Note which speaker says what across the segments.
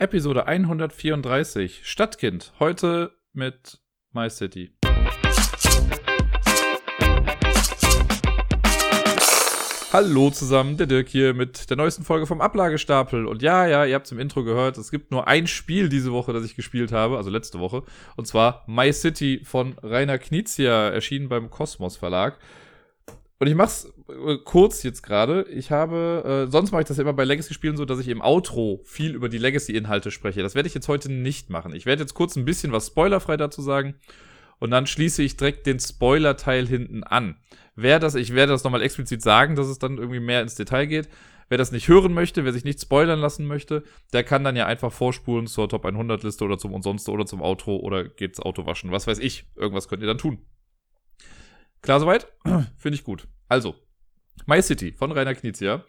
Speaker 1: Episode 134 Stadtkind. Heute mit My City. Hallo zusammen, der Dirk hier mit der neuesten Folge vom Ablagestapel. Und ja, ja, ihr habt es im Intro gehört, es gibt nur ein Spiel diese Woche, das ich gespielt habe, also letzte Woche. Und zwar My City von Rainer Knizia, erschienen beim Kosmos Verlag. Und ich mach's äh, kurz jetzt gerade. Ich habe, äh, sonst mache ich das ja immer bei Legacy-Spielen so, dass ich im Outro viel über die Legacy-Inhalte spreche. Das werde ich jetzt heute nicht machen. Ich werde jetzt kurz ein bisschen was spoilerfrei dazu sagen. Und dann schließe ich direkt den Spoiler-Teil hinten an. Wer das, ich werde das nochmal explizit sagen, dass es dann irgendwie mehr ins Detail geht. Wer das nicht hören möchte, wer sich nicht spoilern lassen möchte, der kann dann ja einfach vorspulen zur Top 100 Liste oder zum Umsonst oder zum Outro oder geht's Auto waschen. Was weiß ich. Irgendwas könnt ihr dann tun. Klar soweit? Finde ich gut. Also, My City von Rainer Knizia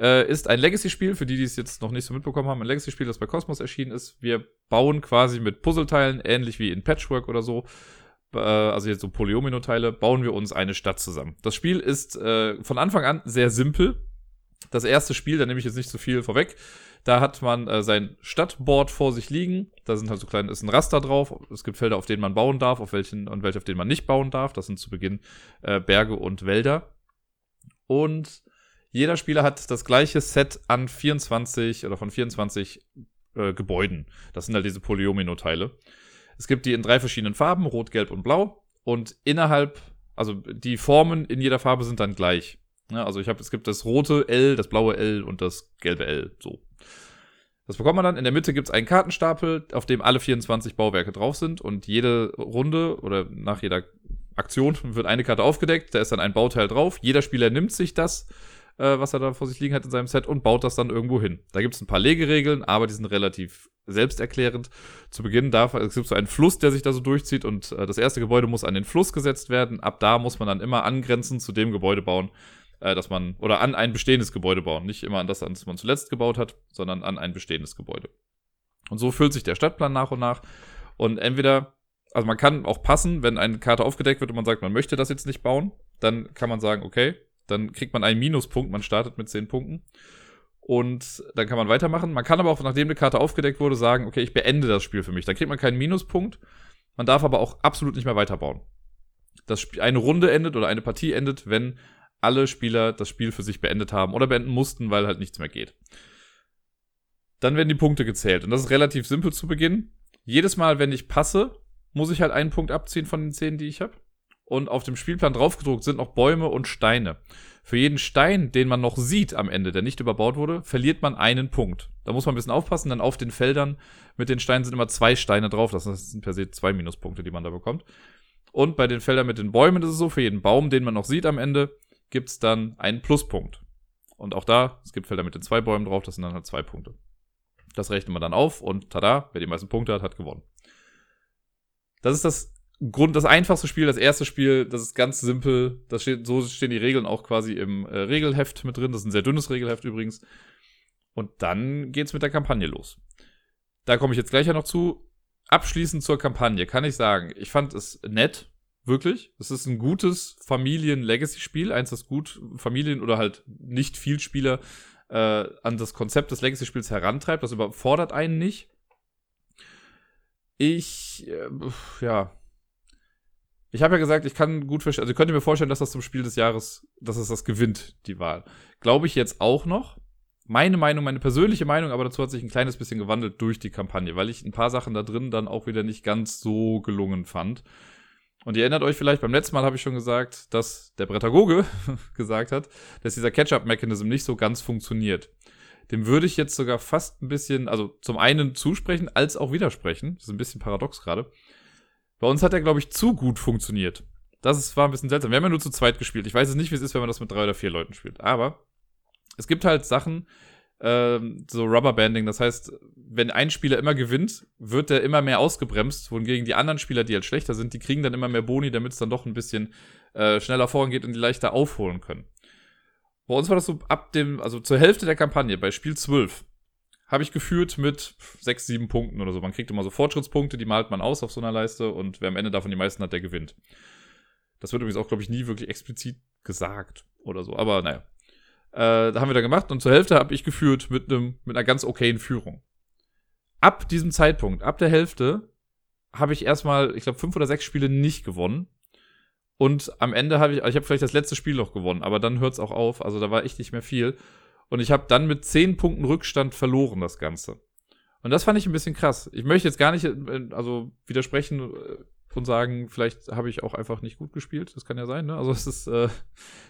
Speaker 1: äh, ist ein Legacy-Spiel, für die, die es jetzt noch nicht so mitbekommen haben, ein Legacy-Spiel, das bei Cosmos erschienen ist. Wir bauen quasi mit Puzzleteilen, ähnlich wie in Patchwork oder so, äh, also jetzt so Polyomino-Teile, bauen wir uns eine Stadt zusammen. Das Spiel ist äh, von Anfang an sehr simpel. Das erste Spiel, da nehme ich jetzt nicht so viel vorweg, da hat man äh, sein Stadtboard vor sich liegen. Da sind halt so kleine, ist ein Raster drauf. Es gibt Felder, auf denen man bauen darf, auf welchen und welche, auf denen man nicht bauen darf. Das sind zu Beginn äh, Berge und Wälder. Und jeder Spieler hat das gleiche Set an 24 oder von 24 äh, Gebäuden. Das sind halt diese Polyomino-Teile. Es gibt die in drei verschiedenen Farben, rot, gelb und blau. Und innerhalb, also die Formen in jeder Farbe sind dann gleich. Ja, also ich habe, es gibt das rote L, das blaue L und das gelbe L. So. Das bekommt man dann. In der Mitte gibt es einen Kartenstapel, auf dem alle 24 Bauwerke drauf sind und jede Runde oder nach jeder Aktion wird eine Karte aufgedeckt, da ist dann ein Bauteil drauf. Jeder Spieler nimmt sich das, äh, was er da vor sich liegen hat in seinem Set und baut das dann irgendwo hin. Da gibt es ein paar Legeregeln, aber die sind relativ selbsterklärend. Zu Beginn darf es gibt so einen Fluss, der sich da so durchzieht und äh, das erste Gebäude muss an den Fluss gesetzt werden. Ab da muss man dann immer angrenzend zu dem Gebäude bauen, äh, dass man, oder an ein bestehendes Gebäude bauen. Nicht immer an das, an das man zuletzt gebaut hat, sondern an ein bestehendes Gebäude. Und so füllt sich der Stadtplan nach und nach. Und entweder, also man kann auch passen, wenn eine Karte aufgedeckt wird und man sagt, man möchte das jetzt nicht bauen, dann kann man sagen, okay, dann kriegt man einen Minuspunkt, man startet mit 10 Punkten. Und dann kann man weitermachen. Man kann aber auch, nachdem eine Karte aufgedeckt wurde, sagen, okay, ich beende das Spiel für mich. Dann kriegt man keinen Minuspunkt. Man darf aber auch absolut nicht mehr weiterbauen. Das Spiel, eine Runde endet oder eine Partie endet, wenn alle Spieler das Spiel für sich beendet haben oder beenden mussten, weil halt nichts mehr geht. Dann werden die Punkte gezählt. Und das ist relativ simpel zu Beginn. Jedes Mal, wenn ich passe, muss ich halt einen Punkt abziehen von den zehn, die ich habe. Und auf dem Spielplan draufgedruckt sind noch Bäume und Steine. Für jeden Stein, den man noch sieht am Ende, der nicht überbaut wurde, verliert man einen Punkt. Da muss man ein bisschen aufpassen, denn auf den Feldern mit den Steinen sind immer zwei Steine drauf. Das sind per se zwei Minuspunkte, die man da bekommt. Und bei den Feldern mit den Bäumen ist es so, für jeden Baum, den man noch sieht am Ende, gibt es dann einen Pluspunkt. Und auch da, es gibt Felder mit den zwei Bäumen drauf, das sind dann halt zwei Punkte. Das rechnet man dann auf und tada, wer die meisten Punkte hat, hat gewonnen. Das ist das Grund, das einfachste Spiel, das erste Spiel, das ist ganz simpel. Das steht, so stehen die Regeln auch quasi im äh, Regelheft mit drin. Das ist ein sehr dünnes Regelheft übrigens. Und dann geht's mit der Kampagne los. Da komme ich jetzt gleich ja noch zu. Abschließend zur Kampagne kann ich sagen, ich fand es nett. Wirklich. Es ist ein gutes Familien-Legacy-Spiel. Eins, das gut Familien- oder halt nicht viel Spieler äh, an das Konzept des Legacy-Spiels herantreibt. Das überfordert einen nicht. Ich, äh, ja. Ich habe ja gesagt, ich kann gut verstehen, also ich könnte mir vorstellen, dass das zum Spiel des Jahres, dass es das gewinnt, die Wahl. Glaube ich jetzt auch noch. Meine Meinung, meine persönliche Meinung, aber dazu hat sich ein kleines bisschen gewandelt durch die Kampagne, weil ich ein paar Sachen da drin dann auch wieder nicht ganz so gelungen fand. Und ihr erinnert euch vielleicht, beim letzten Mal habe ich schon gesagt, dass der Brettagoge gesagt hat, dass dieser Catch-up-Mechanism nicht so ganz funktioniert. Dem würde ich jetzt sogar fast ein bisschen, also zum einen zusprechen, als auch widersprechen. Das ist ein bisschen paradox gerade. Bei uns hat er, glaube ich, zu gut funktioniert. Das war ein bisschen seltsam. Wir haben ja nur zu zweit gespielt. Ich weiß jetzt nicht, wie es ist, wenn man das mit drei oder vier Leuten spielt. Aber es gibt halt Sachen, ähm, so Rubberbanding. Das heißt, wenn ein Spieler immer gewinnt, wird er immer mehr ausgebremst, wohingegen die anderen Spieler, die halt schlechter sind, die kriegen dann immer mehr Boni, damit es dann doch ein bisschen äh, schneller vorangeht und die leichter aufholen können. Bei uns war das so ab dem, also zur Hälfte der Kampagne, bei Spiel 12, habe ich geführt mit 6, 7 Punkten oder so. Man kriegt immer so Fortschrittspunkte, die malt man aus auf so einer Leiste und wer am Ende davon die meisten hat, der gewinnt. Das wird übrigens auch, glaube ich, nie wirklich explizit gesagt oder so. Aber naja. Äh, da haben wir da gemacht und zur Hälfte habe ich geführt mit, einem mit einer ganz okayen Führung. ab diesem Zeitpunkt, ab der Hälfte, habe ich erstmal, ich glaube, fünf oder sechs Spiele nicht gewonnen. Und am Ende habe ich, ich habe vielleicht das letzte Spiel noch gewonnen, aber dann hört es auch auf. Also da war echt nicht mehr viel. Und ich habe dann mit zehn Punkten Rückstand verloren, das Ganze. Und das fand ich ein bisschen krass. Ich möchte jetzt gar nicht, äh, also widersprechen äh, und sagen, vielleicht habe ich auch einfach nicht gut gespielt. Das kann ja sein, ne? Also es ist, äh,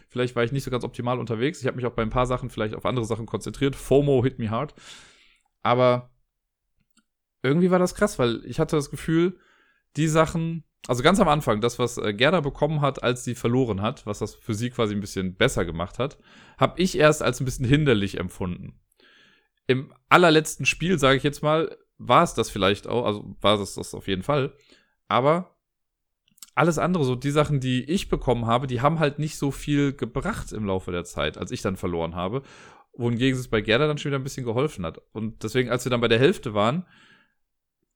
Speaker 1: vielleicht war ich nicht so ganz optimal unterwegs. Ich habe mich auch bei ein paar Sachen vielleicht auf andere Sachen konzentriert. FOMO hit me hard. Aber irgendwie war das krass, weil ich hatte das Gefühl, die Sachen, also ganz am Anfang, das, was äh, Gerda bekommen hat, als sie verloren hat, was das für sie quasi ein bisschen besser gemacht hat, habe ich erst als ein bisschen hinderlich empfunden. Im allerletzten Spiel, sage ich jetzt mal, war es das vielleicht auch, also war es das auf jeden Fall. Aber alles andere, so die Sachen, die ich bekommen habe, die haben halt nicht so viel gebracht im Laufe der Zeit, als ich dann verloren habe. Wohingegen es bei Gerda dann schon wieder ein bisschen geholfen hat. Und deswegen, als wir dann bei der Hälfte waren,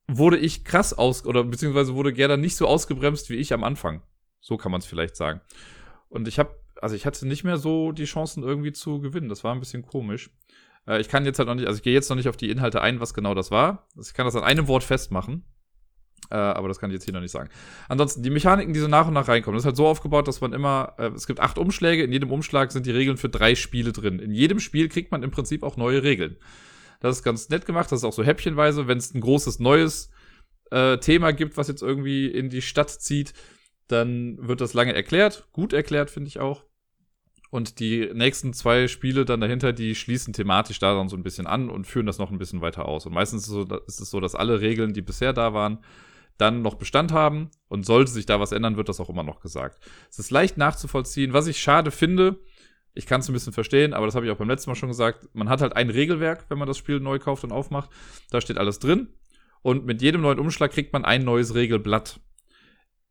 Speaker 1: wurde ich krass aus, oder beziehungsweise wurde Gerda nicht so ausgebremst wie ich am Anfang. So kann man es vielleicht sagen. Und ich habe, also ich hatte nicht mehr so die Chancen irgendwie zu gewinnen. Das war ein bisschen komisch. Äh, ich kann jetzt halt noch nicht, also ich gehe jetzt noch nicht auf die Inhalte ein, was genau das war. Also ich kann das an einem Wort festmachen. Äh, aber das kann ich jetzt hier noch nicht sagen. Ansonsten, die Mechaniken, die so nach und nach reinkommen, das ist halt so aufgebaut, dass man immer, äh, es gibt acht Umschläge, in jedem Umschlag sind die Regeln für drei Spiele drin. In jedem Spiel kriegt man im Prinzip auch neue Regeln. Das ist ganz nett gemacht, das ist auch so häppchenweise, wenn es ein großes neues äh, Thema gibt, was jetzt irgendwie in die Stadt zieht, dann wird das lange erklärt, gut erklärt, finde ich auch. Und die nächsten zwei Spiele dann dahinter, die schließen thematisch daran so ein bisschen an und führen das noch ein bisschen weiter aus. Und meistens ist es so dass alle Regeln, die bisher da waren, dann noch Bestand haben. Und sollte sich da was ändern, wird das auch immer noch gesagt. Es ist leicht nachzuvollziehen. Was ich schade finde, ich kann es ein bisschen verstehen, aber das habe ich auch beim letzten Mal schon gesagt. Man hat halt ein Regelwerk, wenn man das Spiel neu kauft und aufmacht. Da steht alles drin. Und mit jedem neuen Umschlag kriegt man ein neues Regelblatt.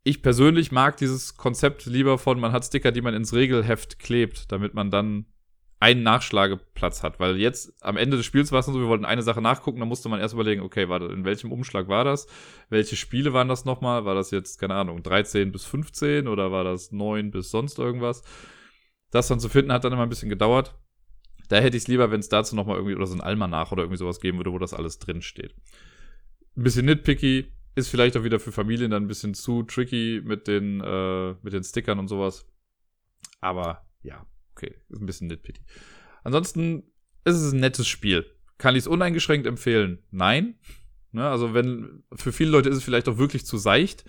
Speaker 1: Ich persönlich mag dieses Konzept lieber von, man hat Sticker, die man ins Regelheft klebt, damit man dann einen Nachschlageplatz hat. Weil jetzt am Ende des Spiels war es so, wir wollten eine Sache nachgucken, da musste man erst überlegen, okay, warte, in welchem Umschlag war das? Welche Spiele waren das nochmal? War das jetzt, keine Ahnung, 13 bis 15 oder war das 9 bis sonst irgendwas? Das dann zu finden hat dann immer ein bisschen gedauert. Da hätte ich es lieber, wenn es dazu nochmal irgendwie oder so ein Almanach oder irgendwie sowas geben würde, wo das alles drin steht. Ein bisschen nitpicky, ist vielleicht auch wieder für Familien dann ein bisschen zu tricky mit den, äh, mit den Stickern und sowas. Aber ja, okay, ist ein bisschen nitpicky. Ansonsten ist es ein nettes Spiel. Kann ich es uneingeschränkt empfehlen? Nein. Ne, also wenn, für viele Leute ist es vielleicht auch wirklich zu seicht.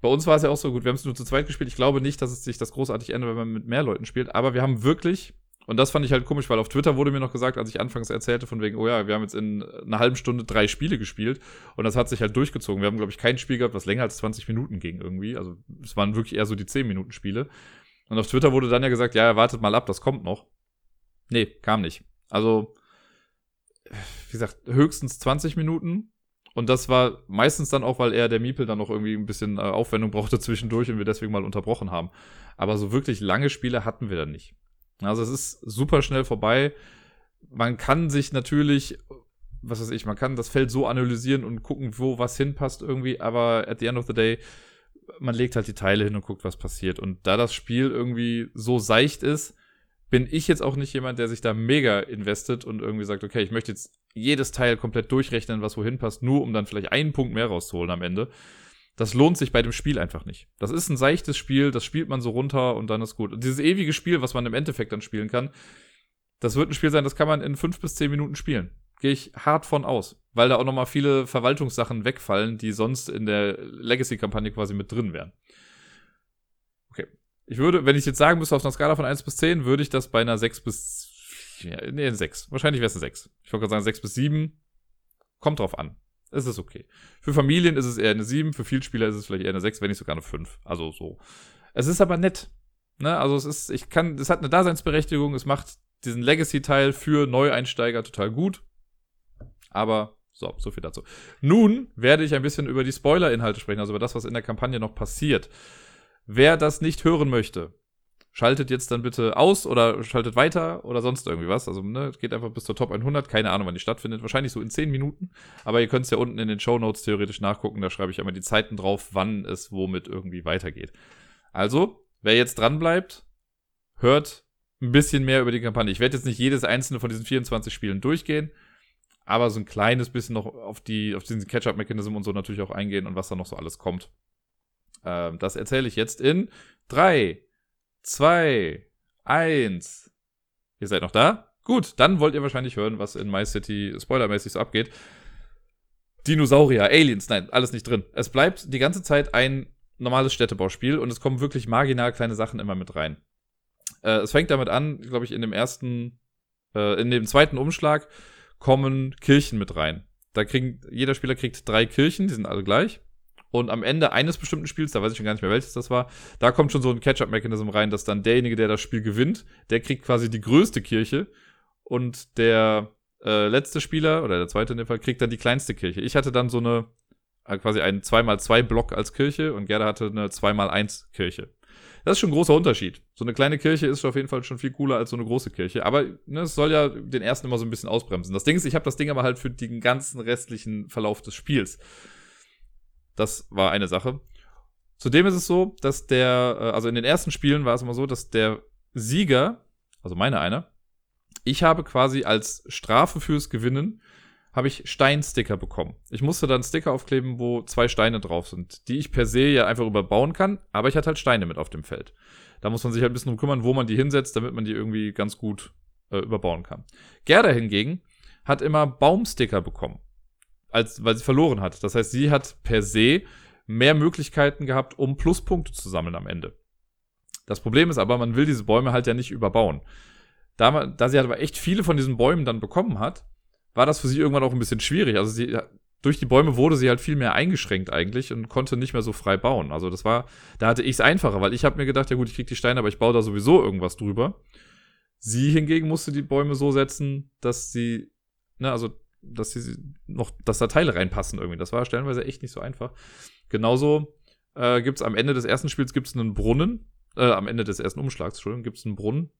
Speaker 1: Bei uns war es ja auch so gut, wir haben es nur zu zweit gespielt. Ich glaube nicht, dass es sich das großartig ändert, wenn man mit mehr Leuten spielt. Aber wir haben wirklich, und das fand ich halt komisch, weil auf Twitter wurde mir noch gesagt, als ich anfangs erzählte, von wegen, oh ja, wir haben jetzt in einer halben Stunde drei Spiele gespielt. Und das hat sich halt durchgezogen. Wir haben, glaube ich, kein Spiel gehabt, was länger als 20 Minuten ging irgendwie. Also es waren wirklich eher so die 10 Minuten Spiele. Und auf Twitter wurde dann ja gesagt, ja, wartet mal ab, das kommt noch. Nee, kam nicht. Also, wie gesagt, höchstens 20 Minuten. Und das war meistens dann auch, weil er der Miepel dann noch irgendwie ein bisschen äh, Aufwendung brauchte zwischendurch und wir deswegen mal unterbrochen haben. Aber so wirklich lange Spiele hatten wir dann nicht. Also es ist super schnell vorbei. Man kann sich natürlich, was weiß ich, man kann das Feld so analysieren und gucken, wo was hinpasst irgendwie, aber at the end of the day, man legt halt die Teile hin und guckt, was passiert. Und da das Spiel irgendwie so seicht ist, bin ich jetzt auch nicht jemand, der sich da mega investet und irgendwie sagt, okay, ich möchte jetzt jedes Teil komplett durchrechnen, was wohin passt, nur um dann vielleicht einen Punkt mehr rauszuholen am Ende. Das lohnt sich bei dem Spiel einfach nicht. Das ist ein seichtes Spiel, das spielt man so runter und dann ist gut. Und dieses ewige Spiel, was man im Endeffekt dann spielen kann, das wird ein Spiel sein, das kann man in fünf bis zehn Minuten spielen. Gehe ich hart von aus, weil da auch nochmal viele Verwaltungssachen wegfallen, die sonst in der Legacy-Kampagne quasi mit drin wären. Okay. Ich würde, wenn ich jetzt sagen müsste, auf einer Skala von 1 bis 10, würde ich das bei einer 6 bis ja, nee, 6. Wahrscheinlich wäre es eine 6. Ich wollte gerade sagen 6 bis 7. Kommt drauf an. Es ist okay. Für Familien ist es eher eine 7, für Vielspieler ist es vielleicht eher eine 6, wenn nicht sogar eine 5. Also so. Es ist aber nett. Ne? Also es ist, ich kann, es hat eine Daseinsberechtigung, es macht diesen Legacy-Teil für Neueinsteiger total gut. Aber so, so viel dazu. Nun werde ich ein bisschen über die Spoiler-Inhalte sprechen, also über das, was in der Kampagne noch passiert. Wer das nicht hören möchte, schaltet jetzt dann bitte aus oder schaltet weiter oder sonst irgendwie was. Also ne, geht einfach bis zur Top 100. Keine Ahnung, wann die stattfindet. Wahrscheinlich so in 10 Minuten. Aber ihr könnt es ja unten in den Show Notes theoretisch nachgucken. Da schreibe ich einmal die Zeiten drauf, wann es womit irgendwie weitergeht. Also, wer jetzt dran bleibt, hört ein bisschen mehr über die Kampagne. Ich werde jetzt nicht jedes einzelne von diesen 24 Spielen durchgehen. Aber so ein kleines bisschen noch auf, die, auf diesen Catch-up-Mechanism und so natürlich auch eingehen und was da noch so alles kommt. Ähm, das erzähle ich jetzt in 3, 2, 1. Ihr seid noch da? Gut, dann wollt ihr wahrscheinlich hören, was in My City spoilermäßig so abgeht. Dinosaurier, Aliens, nein, alles nicht drin. Es bleibt die ganze Zeit ein normales Städtebauspiel und es kommen wirklich marginal kleine Sachen immer mit rein. Äh, es fängt damit an, glaube ich, in dem ersten, äh, in dem zweiten Umschlag kommen Kirchen mit rein. Da kriegen, jeder Spieler kriegt drei Kirchen, die sind alle gleich. Und am Ende eines bestimmten Spiels, da weiß ich schon gar nicht mehr welches das war, da kommt schon so ein Catch-up-Mechanism rein, dass dann derjenige, der das Spiel gewinnt, der kriegt quasi die größte Kirche und der äh, letzte Spieler, oder der zweite in dem Fall, kriegt dann die kleinste Kirche. Ich hatte dann so eine, äh, quasi einen 2x2-Block als Kirche und Gerda hatte eine 2x1 Kirche. Das ist schon ein großer Unterschied. So eine kleine Kirche ist auf jeden Fall schon viel cooler als so eine große Kirche. Aber ne, es soll ja den ersten immer so ein bisschen ausbremsen. Das Ding ist, ich habe das Ding aber halt für den ganzen restlichen Verlauf des Spiels. Das war eine Sache. Zudem ist es so, dass der, äh, also in den ersten Spielen war es immer so, dass der Sieger, also meine einer, ich habe quasi als Strafe fürs Gewinnen habe ich Steinsticker bekommen. Ich musste dann Sticker aufkleben, wo zwei Steine drauf sind, die ich per se ja einfach überbauen kann, aber ich hatte halt Steine mit auf dem Feld. Da muss man sich halt ein bisschen drum kümmern, wo man die hinsetzt, damit man die irgendwie ganz gut äh, überbauen kann. Gerda hingegen hat immer Baumsticker bekommen, als, weil sie verloren hat. Das heißt, sie hat per se mehr Möglichkeiten gehabt, um Pluspunkte zu sammeln am Ende. Das Problem ist aber, man will diese Bäume halt ja nicht überbauen. Da, da sie halt aber echt viele von diesen Bäumen dann bekommen hat, war das für sie irgendwann auch ein bisschen schwierig. Also sie, durch die Bäume wurde sie halt viel mehr eingeschränkt eigentlich und konnte nicht mehr so frei bauen. Also das war, da hatte ich es einfacher, weil ich habe mir gedacht, ja gut, ich krieg die Steine, aber ich baue da sowieso irgendwas drüber. Sie hingegen musste die Bäume so setzen, dass sie, ne, also, dass sie noch, dass da Teile reinpassen irgendwie. Das war stellenweise echt nicht so einfach. Genauso äh, gibt es am Ende des ersten Spiels gibt's einen Brunnen, äh, am Ende des ersten Umschlags, Entschuldigung, gibt es einen Brunnen,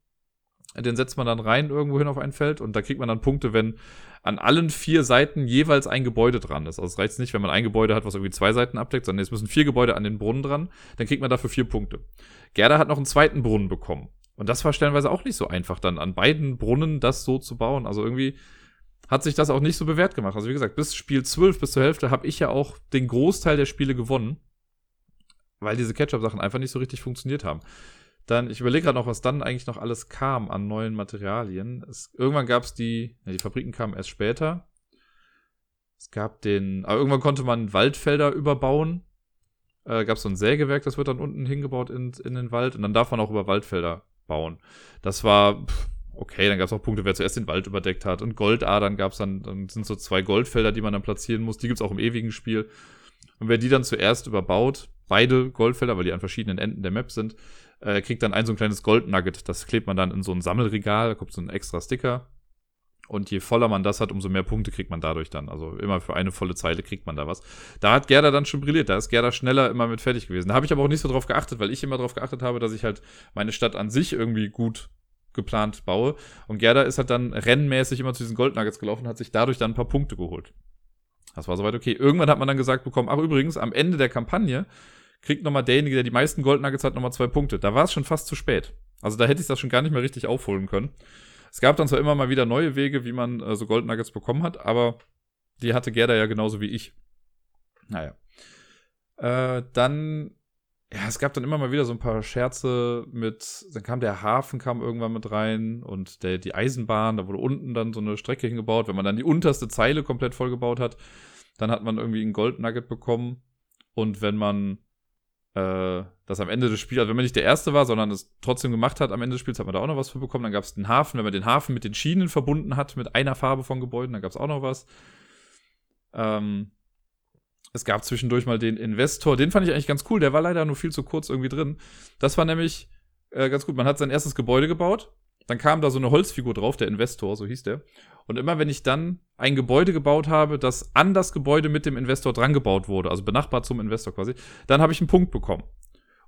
Speaker 1: den setzt man dann rein irgendwo hin auf ein Feld und da kriegt man dann Punkte, wenn an allen vier Seiten jeweils ein Gebäude dran ist. Also es reicht nicht, wenn man ein Gebäude hat, was irgendwie zwei Seiten abdeckt, sondern es müssen vier Gebäude an den Brunnen dran. Dann kriegt man dafür vier Punkte. Gerda hat noch einen zweiten Brunnen bekommen. Und das war stellenweise auch nicht so einfach, dann an beiden Brunnen das so zu bauen. Also irgendwie hat sich das auch nicht so bewährt gemacht. Also wie gesagt, bis Spiel 12, bis zur Hälfte, habe ich ja auch den Großteil der Spiele gewonnen, weil diese Ketchup-Sachen einfach nicht so richtig funktioniert haben. Dann, ich überlege gerade noch, was dann eigentlich noch alles kam an neuen Materialien. Es, irgendwann gab es die, ja, die Fabriken kamen erst später. Es gab den, aber irgendwann konnte man Waldfelder überbauen. Äh, gab es so ein Sägewerk, das wird dann unten hingebaut in, in den Wald und dann darf man auch über Waldfelder bauen. Das war, okay, dann gab es auch Punkte, wer zuerst den Wald überdeckt hat. Und Goldadern gab es dann, dann sind so zwei Goldfelder, die man dann platzieren muss. Die gibt es auch im ewigen Spiel. Und wer die dann zuerst überbaut, beide Goldfelder, weil die an verschiedenen Enden der Map sind, äh, kriegt dann ein so ein kleines Goldnugget. Das klebt man dann in so ein Sammelregal, da kommt so ein extra Sticker. Und je voller man das hat, umso mehr Punkte kriegt man dadurch dann. Also immer für eine volle Zeile kriegt man da was. Da hat Gerda dann schon brilliert. Da ist Gerda schneller immer mit fertig gewesen. Da habe ich aber auch nicht so drauf geachtet, weil ich immer drauf geachtet habe, dass ich halt meine Stadt an sich irgendwie gut geplant baue. Und Gerda ist halt dann rennmäßig immer zu diesen Goldnuggets gelaufen und hat sich dadurch dann ein paar Punkte geholt. Das war soweit okay. Irgendwann hat man dann gesagt bekommen, ach übrigens, am Ende der Kampagne kriegt nochmal derjenige, der die meisten Goldnuggets hat, nochmal zwei Punkte. Da war es schon fast zu spät. Also da hätte ich das schon gar nicht mehr richtig aufholen können. Es gab dann zwar immer mal wieder neue Wege, wie man äh, so Goldnuggets bekommen hat, aber die hatte Gerda ja genauso wie ich. Naja. Äh, dann, ja, es gab dann immer mal wieder so ein paar Scherze mit, dann kam der Hafen kam irgendwann mit rein und der, die Eisenbahn, da wurde unten dann so eine Strecke hingebaut. Wenn man dann die unterste Zeile komplett vollgebaut hat, dann hat man irgendwie ein Goldnugget bekommen. Und wenn man äh, das am Ende des Spiels, also wenn man nicht der Erste war, sondern es trotzdem gemacht hat, am Ende des Spiels hat man da auch noch was für bekommen. Dann gab es den Hafen, wenn man den Hafen mit den Schienen verbunden hat, mit einer Farbe von Gebäuden, dann gab es auch noch was. Ähm, es gab zwischendurch mal den Investor, den fand ich eigentlich ganz cool, der war leider nur viel zu kurz irgendwie drin. Das war nämlich äh, ganz gut, man hat sein erstes Gebäude gebaut, dann kam da so eine Holzfigur drauf, der Investor, so hieß der. Und immer wenn ich dann ein Gebäude gebaut habe, das an das Gebäude mit dem Investor dran gebaut wurde, also benachbart zum Investor quasi, dann habe ich einen Punkt bekommen.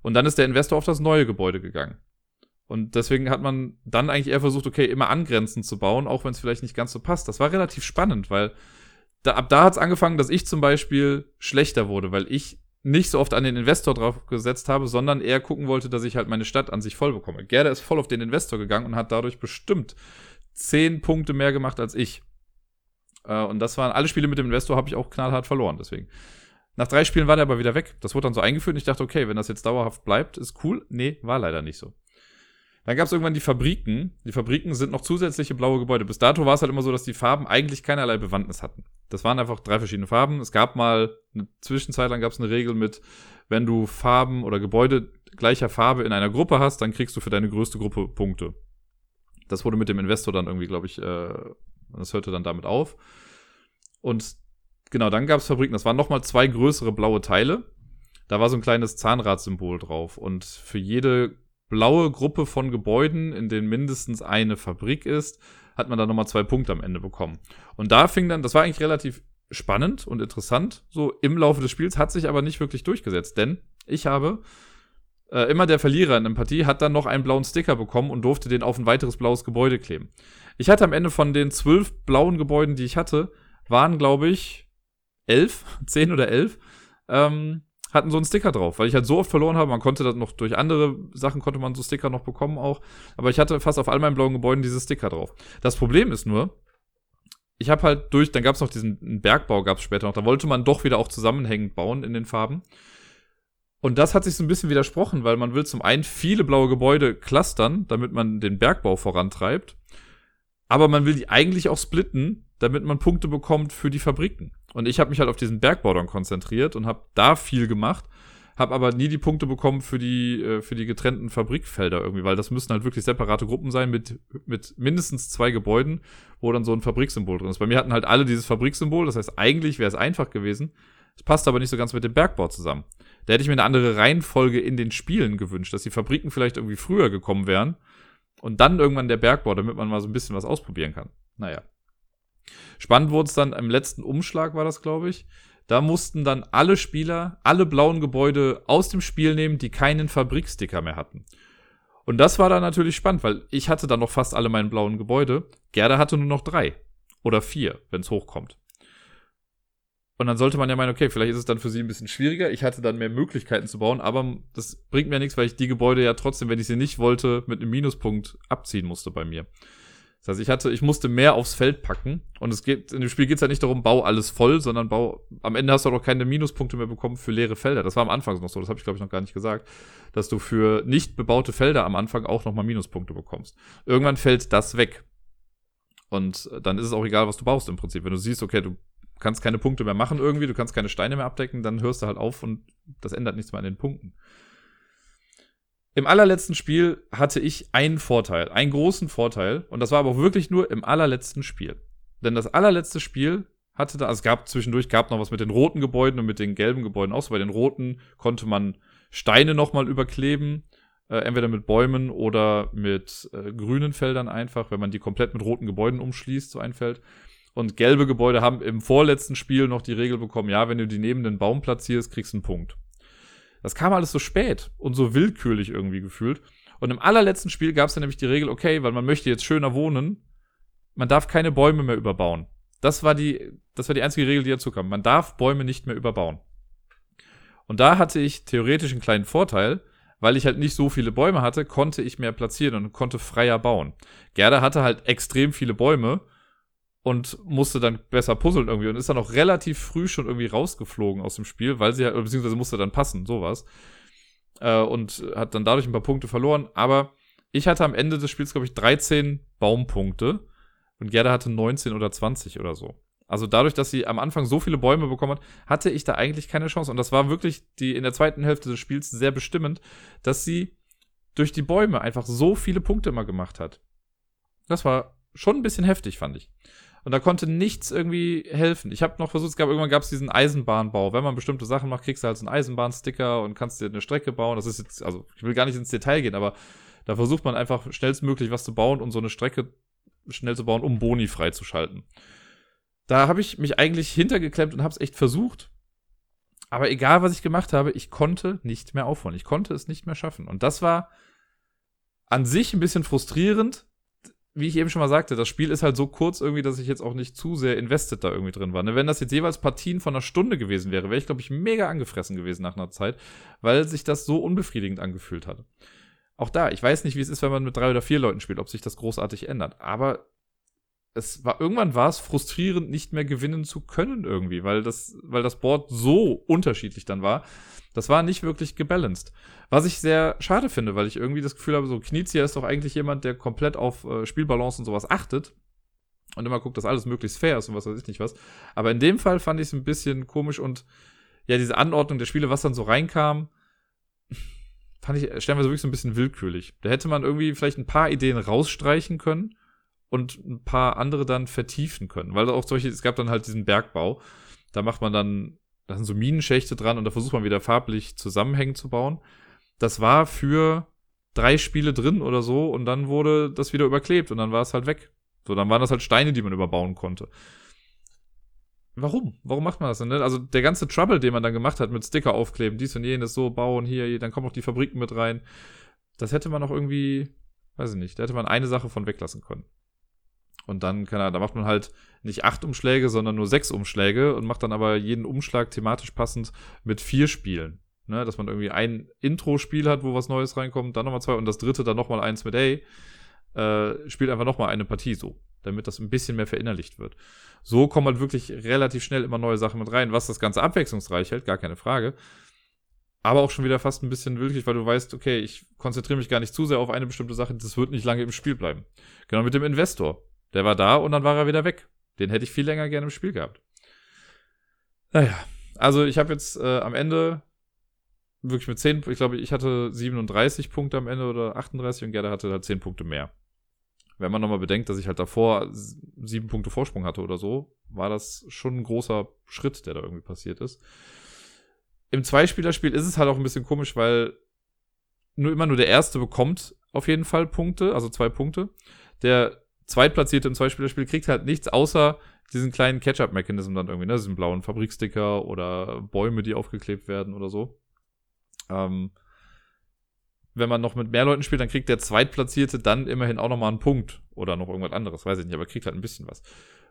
Speaker 1: Und dann ist der Investor auf das neue Gebäude gegangen. Und deswegen hat man dann eigentlich eher versucht, okay, immer angrenzend zu bauen, auch wenn es vielleicht nicht ganz so passt. Das war relativ spannend, weil da, ab da hat es angefangen, dass ich zum Beispiel schlechter wurde, weil ich nicht so oft an den Investor drauf gesetzt habe, sondern eher gucken wollte, dass ich halt meine Stadt an sich voll bekomme. Gerda ist voll auf den Investor gegangen und hat dadurch bestimmt zehn Punkte mehr gemacht als ich. Äh, und das waren alle Spiele mit dem Investor, habe ich auch knallhart verloren, deswegen. Nach drei Spielen war der aber wieder weg. Das wurde dann so eingeführt und ich dachte, okay, wenn das jetzt dauerhaft bleibt, ist cool. Nee, war leider nicht so. Dann gab es irgendwann die Fabriken. Die Fabriken sind noch zusätzliche blaue Gebäude. Bis dato war es halt immer so, dass die Farben eigentlich keinerlei Bewandtnis hatten. Das waren einfach drei verschiedene Farben. Es gab mal eine Zwischenzeit lang gab es eine Regel mit, wenn du Farben oder Gebäude gleicher Farbe in einer Gruppe hast, dann kriegst du für deine größte Gruppe Punkte. Das wurde mit dem Investor dann irgendwie, glaube ich, äh, das hörte dann damit auf. Und genau, dann gab es Fabriken. Das waren nochmal zwei größere blaue Teile. Da war so ein kleines Zahnradsymbol drauf. Und für jede blaue Gruppe von Gebäuden, in denen mindestens eine Fabrik ist, hat man dann nochmal zwei Punkte am Ende bekommen. Und da fing dann, das war eigentlich relativ spannend und interessant, so im Laufe des Spiels, hat sich aber nicht wirklich durchgesetzt, denn ich habe äh, immer der Verlierer in einer Partie hat dann noch einen blauen Sticker bekommen und durfte den auf ein weiteres blaues Gebäude kleben. Ich hatte am Ende von den zwölf blauen Gebäuden, die ich hatte, waren, glaube ich, elf, zehn oder elf, ähm, hatten so einen Sticker drauf, weil ich halt so oft verloren habe. Man konnte das noch durch andere Sachen konnte man so Sticker noch bekommen auch. Aber ich hatte fast auf all meinen blauen Gebäuden diese Sticker drauf. Das Problem ist nur, ich habe halt durch, dann gab es noch diesen Bergbau, gab es später noch. Da wollte man doch wieder auch zusammenhängend bauen in den Farben. Und das hat sich so ein bisschen widersprochen, weil man will zum einen viele blaue Gebäude clustern, damit man den Bergbau vorantreibt. Aber man will die eigentlich auch splitten, damit man Punkte bekommt für die Fabriken. Und ich habe mich halt auf diesen Bergbau dann konzentriert und habe da viel gemacht, habe aber nie die Punkte bekommen für die, äh, für die getrennten Fabrikfelder irgendwie, weil das müssen halt wirklich separate Gruppen sein mit, mit mindestens zwei Gebäuden, wo dann so ein Fabriksymbol drin ist. Bei mir hatten halt alle dieses Fabriksymbol, das heißt, eigentlich wäre es einfach gewesen. Es passt aber nicht so ganz mit dem Bergbau zusammen. Da hätte ich mir eine andere Reihenfolge in den Spielen gewünscht, dass die Fabriken vielleicht irgendwie früher gekommen wären und dann irgendwann der Bergbau, damit man mal so ein bisschen was ausprobieren kann. Naja. Spannend wurde es dann im letzten Umschlag, war das, glaube ich. Da mussten dann alle Spieler alle blauen Gebäude aus dem Spiel nehmen, die keinen Fabriksticker mehr hatten. Und das war dann natürlich spannend, weil ich hatte dann noch fast alle meine blauen Gebäude. Gerda hatte nur noch drei. Oder vier, wenn es hochkommt. Und dann sollte man ja meinen, okay, vielleicht ist es dann für sie ein bisschen schwieriger. Ich hatte dann mehr Möglichkeiten zu bauen, aber das bringt mir nichts, weil ich die Gebäude ja trotzdem, wenn ich sie nicht wollte, mit einem Minuspunkt abziehen musste bei mir. Das heißt, ich hatte, ich musste mehr aufs Feld packen. Und es geht, in dem Spiel geht es ja nicht darum, bau alles voll, sondern bau, am Ende hast du auch keine Minuspunkte mehr bekommen für leere Felder. Das war am Anfang noch so, das habe ich, glaube ich, noch gar nicht gesagt. Dass du für nicht bebaute Felder am Anfang auch nochmal Minuspunkte bekommst. Irgendwann fällt das weg. Und dann ist es auch egal, was du baust im Prinzip. Wenn du siehst, okay, du kannst keine Punkte mehr machen irgendwie, du kannst keine Steine mehr abdecken, dann hörst du halt auf und das ändert nichts mehr an den Punkten. Im allerletzten Spiel hatte ich einen Vorteil, einen großen Vorteil. Und das war aber auch wirklich nur im allerletzten Spiel. Denn das allerletzte Spiel hatte da, also es gab zwischendurch, gab noch was mit den roten Gebäuden und mit den gelben Gebäuden auch. So bei den roten konnte man Steine nochmal überkleben. Äh, entweder mit Bäumen oder mit äh, grünen Feldern einfach, wenn man die komplett mit roten Gebäuden umschließt, so ein Feld. Und gelbe Gebäude haben im vorletzten Spiel noch die Regel bekommen, ja, wenn du die neben den Baum platzierst, kriegst du einen Punkt. Das kam alles so spät und so willkürlich irgendwie gefühlt. Und im allerletzten Spiel gab es dann nämlich die Regel, okay, weil man möchte jetzt schöner wohnen, man darf keine Bäume mehr überbauen. Das war die, das war die einzige Regel, die dazu kam. Man darf Bäume nicht mehr überbauen. Und da hatte ich theoretisch einen kleinen Vorteil, weil ich halt nicht so viele Bäume hatte, konnte ich mehr platzieren und konnte freier bauen. Gerda hatte halt extrem viele Bäume und musste dann besser puzzeln irgendwie und ist dann auch relativ früh schon irgendwie rausgeflogen aus dem Spiel, weil sie halt, beziehungsweise musste dann passen, sowas. Äh, und hat dann dadurch ein paar Punkte verloren. Aber ich hatte am Ende des Spiels, glaube ich, 13 Baumpunkte und Gerda hatte 19 oder 20 oder so. Also dadurch, dass sie am Anfang so viele Bäume bekommen hat, hatte ich da eigentlich keine Chance. Und das war wirklich die in der zweiten Hälfte des Spiels sehr bestimmend, dass sie durch die Bäume einfach so viele Punkte immer gemacht hat. Das war schon ein bisschen heftig, fand ich. Und da konnte nichts irgendwie helfen. Ich habe noch versucht, es gab irgendwann gab es diesen Eisenbahnbau. Wenn man bestimmte Sachen macht, kriegst du halt so einen Eisenbahnsticker und kannst dir eine Strecke bauen. Das ist jetzt, also ich will gar nicht ins Detail gehen, aber da versucht man einfach schnellstmöglich was zu bauen und so eine Strecke schnell zu bauen, um Boni freizuschalten. Da habe ich mich eigentlich hintergeklemmt und habe es echt versucht. Aber egal, was ich gemacht habe, ich konnte nicht mehr aufholen. Ich konnte es nicht mehr schaffen. Und das war an sich ein bisschen frustrierend, wie ich eben schon mal sagte, das Spiel ist halt so kurz irgendwie, dass ich jetzt auch nicht zu sehr invested da irgendwie drin war. Ne? Wenn das jetzt jeweils Partien von einer Stunde gewesen wäre, wäre ich, glaube ich, mega angefressen gewesen nach einer Zeit, weil sich das so unbefriedigend angefühlt hat. Auch da, ich weiß nicht, wie es ist, wenn man mit drei oder vier Leuten spielt, ob sich das großartig ändert. Aber es war irgendwann war es frustrierend, nicht mehr gewinnen zu können irgendwie, weil das, weil das Board so unterschiedlich dann war. Das war nicht wirklich gebalanced. Was ich sehr schade finde, weil ich irgendwie das Gefühl habe, so Knizia ist doch eigentlich jemand, der komplett auf äh, Spielbalance und sowas achtet und immer guckt, dass alles möglichst fair ist und was weiß ich nicht was. Aber in dem Fall fand ich es ein bisschen komisch und ja, diese Anordnung der Spiele, was dann so reinkam, fand ich stellenweise wirklich so ein bisschen willkürlich. Da hätte man irgendwie vielleicht ein paar Ideen rausstreichen können und ein paar andere dann vertiefen können. Weil auch solche, es gab dann halt diesen Bergbau. Da macht man dann, da sind so Minenschächte dran und da versucht man wieder farblich zusammenhängend zu bauen. Das war für drei Spiele drin oder so und dann wurde das wieder überklebt und dann war es halt weg. So, dann waren das halt Steine, die man überbauen konnte. Warum? Warum macht man das denn? Ne? Also der ganze Trouble, den man dann gemacht hat mit Sticker aufkleben, dies und jenes, so bauen, hier, dann kommen auch die Fabriken mit rein. Das hätte man auch irgendwie, weiß ich nicht, da hätte man eine Sache von weglassen können. Und dann kann er, da macht man halt nicht acht Umschläge, sondern nur sechs Umschläge und macht dann aber jeden Umschlag thematisch passend mit vier Spielen. Ne, dass man irgendwie ein Intro-Spiel hat, wo was Neues reinkommt, dann nochmal zwei und das dritte dann nochmal eins mit, ey, äh, spielt einfach nochmal eine Partie so, damit das ein bisschen mehr verinnerlicht wird. So kommen halt wirklich relativ schnell immer neue Sachen mit rein, was das Ganze abwechslungsreich hält, gar keine Frage. Aber auch schon wieder fast ein bisschen wirklich, weil du weißt, okay, ich konzentriere mich gar nicht zu sehr auf eine bestimmte Sache, das wird nicht lange im Spiel bleiben. Genau mit dem Investor. Der war da und dann war er wieder weg. Den hätte ich viel länger gerne im Spiel gehabt. Naja, also ich habe jetzt äh, am Ende wirklich mit 10, ich glaube, ich hatte 37 Punkte am Ende oder 38 und Gerda hatte halt 10 Punkte mehr wenn man nochmal bedenkt, dass ich halt davor sieben Punkte Vorsprung hatte oder so, war das schon ein großer Schritt, der da irgendwie passiert ist. Im Zweispielerspiel ist es halt auch ein bisschen komisch, weil nur immer nur der Erste bekommt auf jeden Fall Punkte, also zwei Punkte. Der Zweitplatzierte im Zweispielerspiel kriegt halt nichts außer diesen kleinen Catch-up-Mechanism dann irgendwie, ne? Diesen blauen Fabriksticker oder Bäume, die aufgeklebt werden oder so. Ähm, wenn man noch mit mehr Leuten spielt, dann kriegt der Zweitplatzierte dann immerhin auch nochmal einen Punkt. Oder noch irgendwas anderes, weiß ich nicht, aber kriegt halt ein bisschen was.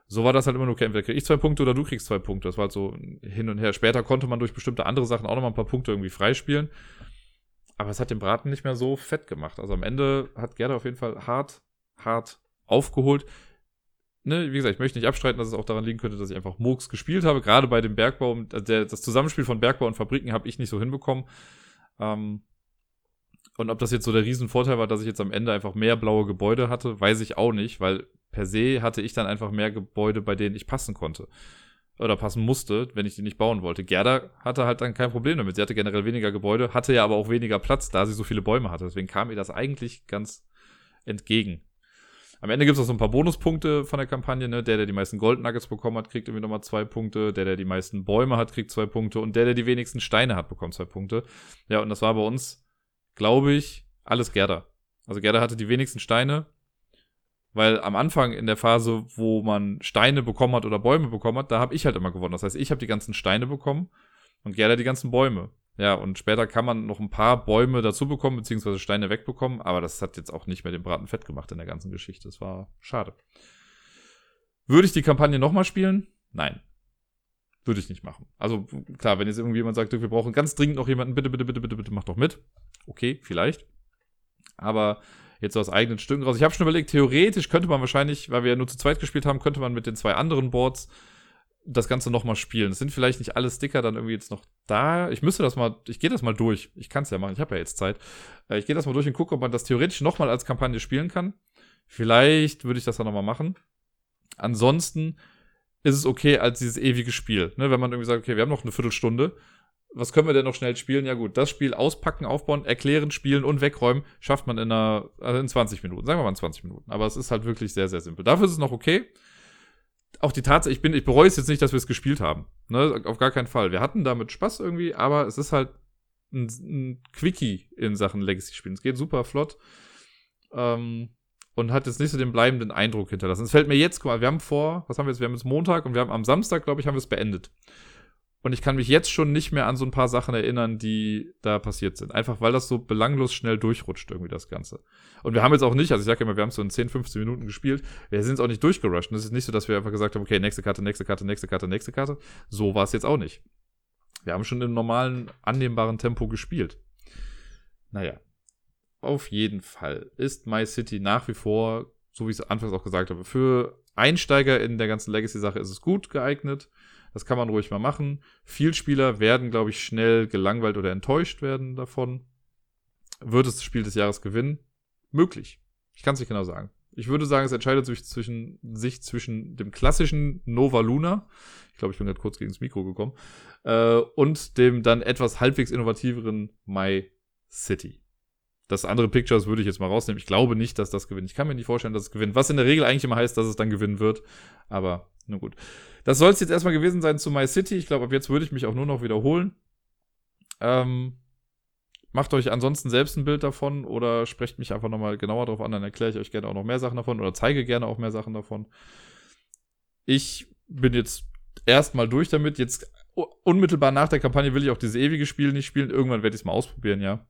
Speaker 1: So war das halt immer nur, okay, entweder krieg ich zwei Punkte oder du kriegst zwei Punkte. Das war halt so hin und her. Später konnte man durch bestimmte andere Sachen auch nochmal ein paar Punkte irgendwie freispielen. Aber es hat den Braten nicht mehr so fett gemacht. Also am Ende hat Gerda auf jeden Fall hart, hart aufgeholt. Ne, wie gesagt, ich möchte nicht abstreiten, dass es auch daran liegen könnte, dass ich einfach Murks gespielt habe. Gerade bei dem Bergbau, der, das Zusammenspiel von Bergbau und Fabriken habe ich nicht so hinbekommen. Ähm, und ob das jetzt so der Riesenvorteil war, dass ich jetzt am Ende einfach mehr blaue Gebäude hatte, weiß ich auch nicht, weil per se hatte ich dann einfach mehr Gebäude, bei denen ich passen konnte. Oder passen musste, wenn ich die nicht bauen wollte. Gerda hatte halt dann kein Problem damit. Sie hatte generell weniger Gebäude, hatte ja aber auch weniger Platz, da sie so viele Bäume hatte. Deswegen kam ihr das eigentlich ganz entgegen. Am Ende gibt es auch so ein paar Bonuspunkte von der Kampagne. Ne? Der, der die meisten Gold Nuggets bekommen hat, kriegt irgendwie nochmal zwei Punkte. Der, der die meisten Bäume hat, kriegt zwei Punkte. Und der, der die wenigsten Steine hat, bekommt zwei Punkte. Ja, und das war bei uns glaube ich, alles Gerda. Also Gerda hatte die wenigsten Steine, weil am Anfang in der Phase, wo man Steine bekommen hat oder Bäume bekommen hat, da habe ich halt immer gewonnen. Das heißt, ich habe die ganzen Steine bekommen und Gerda die ganzen Bäume. Ja, und später kann man noch ein paar Bäume dazu bekommen, beziehungsweise Steine wegbekommen, aber das hat jetzt auch nicht mehr den Braten fett gemacht in der ganzen Geschichte. Das war schade. Würde ich die Kampagne nochmal spielen? Nein. Würde ich nicht machen. Also klar, wenn jetzt irgendwie jemand sagt, wir brauchen ganz dringend noch jemanden, bitte, bitte, bitte, bitte, bitte, mach doch mit. Okay, vielleicht. Aber jetzt aus eigenen Stücken raus. Ich habe schon überlegt, theoretisch könnte man wahrscheinlich, weil wir ja nur zu zweit gespielt haben, könnte man mit den zwei anderen Boards das Ganze nochmal spielen. Es sind vielleicht nicht alle Sticker dann irgendwie jetzt noch da. Ich müsste das mal, ich gehe das mal durch. Ich kann es ja machen, ich habe ja jetzt Zeit. Äh, ich gehe das mal durch und gucke, ob man das theoretisch nochmal als Kampagne spielen kann. Vielleicht würde ich das dann nochmal machen. Ansonsten ist es okay als dieses ewige Spiel. Ne? Wenn man irgendwie sagt, okay, wir haben noch eine Viertelstunde, was können wir denn noch schnell spielen? Ja gut, das Spiel auspacken, aufbauen, erklären, spielen und wegräumen schafft man in einer, also in 20 Minuten. Sagen wir mal in 20 Minuten. Aber es ist halt wirklich sehr, sehr simpel. Dafür ist es noch okay. Auch die Tatsache, ich bin, ich bereue es jetzt nicht, dass wir es gespielt haben. Ne? Auf gar keinen Fall. Wir hatten damit Spaß irgendwie, aber es ist halt ein, ein Quickie in Sachen Legacy-Spielen. Es geht super flott. Ähm, und hat jetzt nicht so den bleibenden Eindruck hinterlassen. Es fällt mir jetzt, guck mal, wir haben vor, was haben wir jetzt? Wir haben jetzt Montag und wir haben am Samstag, glaube ich, haben wir es beendet. Und ich kann mich jetzt schon nicht mehr an so ein paar Sachen erinnern, die da passiert sind. Einfach weil das so belanglos schnell durchrutscht, irgendwie das Ganze. Und wir haben jetzt auch nicht, also ich sage immer, wir haben so in 10, 15 Minuten gespielt. Wir sind jetzt auch nicht durchgerusht. Es ist nicht so, dass wir einfach gesagt haben, okay, nächste Karte, nächste Karte, nächste Karte, nächste Karte. So war es jetzt auch nicht. Wir haben schon im normalen, annehmbaren Tempo gespielt. Naja, auf jeden Fall ist My City nach wie vor, so wie ich es anfangs auch gesagt habe, für Einsteiger in der ganzen Legacy-Sache ist es gut geeignet. Das kann man ruhig mal machen. Vielspieler werden, glaube ich, schnell gelangweilt oder enttäuscht werden davon. Wird es das Spiel des Jahres gewinnen? Möglich. Ich kann es nicht genau sagen. Ich würde sagen, es entscheidet sich zwischen, sich zwischen dem klassischen Nova Luna, ich glaube, ich bin gerade kurz gegen das Mikro gekommen, äh, und dem dann etwas halbwegs innovativeren My City. Das andere Pictures würde ich jetzt mal rausnehmen. Ich glaube nicht, dass das gewinnt. Ich kann mir nicht vorstellen, dass es gewinnt. Was in der Regel eigentlich immer heißt, dass es dann gewinnen wird. Aber nun gut. Das soll es jetzt erstmal gewesen sein zu My City. Ich glaube, ab jetzt würde ich mich auch nur noch wiederholen. Ähm, macht euch ansonsten selbst ein Bild davon oder sprecht mich einfach nochmal genauer darauf an. Dann erkläre ich euch gerne auch noch mehr Sachen davon oder zeige gerne auch mehr Sachen davon. Ich bin jetzt erstmal durch damit. Jetzt unmittelbar nach der Kampagne will ich auch dieses ewige Spiel nicht spielen. Irgendwann werde ich es mal ausprobieren, ja.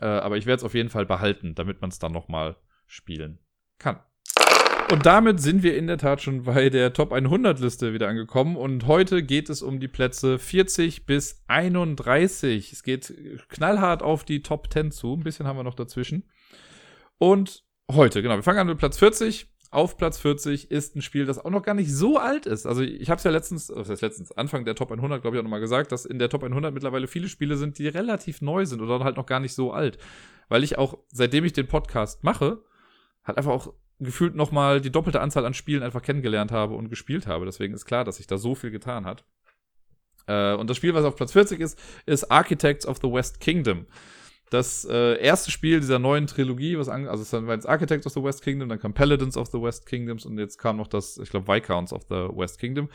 Speaker 1: Äh, aber ich werde es auf jeden Fall behalten, damit man es dann nochmal spielen kann. Und damit sind wir in der Tat schon bei der Top 100 Liste wieder angekommen. Und heute geht es um die Plätze 40 bis 31. Es geht knallhart auf die Top 10 zu. Ein bisschen haben wir noch dazwischen. Und heute, genau, wir fangen an mit Platz 40. Auf Platz 40 ist ein Spiel, das auch noch gar nicht so alt ist. Also ich habe es ja letztens, was heißt letztens, Anfang der Top 100, glaube ich, auch nochmal gesagt, dass in der Top 100 mittlerweile viele Spiele sind, die relativ neu sind oder halt noch gar nicht so alt. Weil ich auch, seitdem ich den Podcast mache, halt einfach auch gefühlt nochmal die doppelte Anzahl an Spielen einfach kennengelernt habe und gespielt habe. Deswegen ist klar, dass sich da so viel getan hat. Äh, und das Spiel, was auf Platz 40 ist, ist Architects of the West Kingdom das äh, erste Spiel dieser neuen Trilogie, was an, also es war jetzt Architects of the West Kingdom, dann kam Paladins of the West Kingdoms und jetzt kam noch das, ich glaube, Viscounts of the West Kingdom,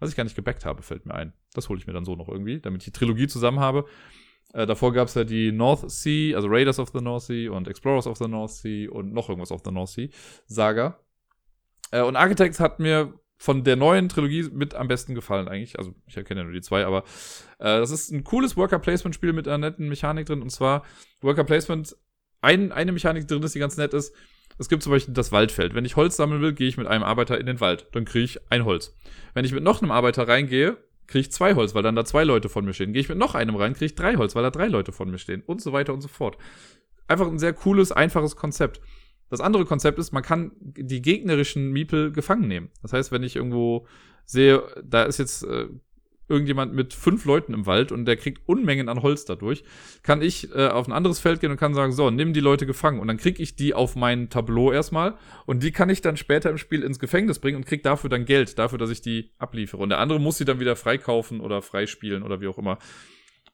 Speaker 1: was ich gar nicht gebackt habe, fällt mir ein. Das hole ich mir dann so noch irgendwie, damit ich die Trilogie zusammen habe. Äh, davor gab es ja die North Sea, also Raiders of the North Sea und Explorers of the North Sea und noch irgendwas of the North Sea Saga. Äh, und Architects hat mir von der neuen Trilogie mit am besten gefallen eigentlich. Also ich erkenne ja nur die zwei, aber äh, das ist ein cooles Worker-Placement-Spiel mit einer netten Mechanik drin. Und zwar Worker-Placement, ein, eine Mechanik drin ist, die ganz nett ist. Es gibt zum Beispiel das Waldfeld. Wenn ich Holz sammeln will, gehe ich mit einem Arbeiter in den Wald. Dann kriege ich ein Holz. Wenn ich mit noch einem Arbeiter reingehe, kriege ich zwei Holz, weil dann da zwei Leute von mir stehen. Gehe ich mit noch einem rein, kriege ich drei Holz, weil da drei Leute von mir stehen. Und so weiter und so fort. Einfach ein sehr cooles, einfaches Konzept. Das andere Konzept ist, man kann die gegnerischen Miepel gefangen nehmen. Das heißt, wenn ich irgendwo sehe, da ist jetzt äh, irgendjemand mit fünf Leuten im Wald und der kriegt Unmengen an Holz dadurch, kann ich äh, auf ein anderes Feld gehen und kann sagen, so, nimm die Leute gefangen. Und dann kriege ich die auf mein Tableau erstmal und die kann ich dann später im Spiel ins Gefängnis bringen und krieg dafür dann Geld, dafür, dass ich die abliefere. Und der andere muss sie dann wieder freikaufen oder freispielen oder wie auch immer.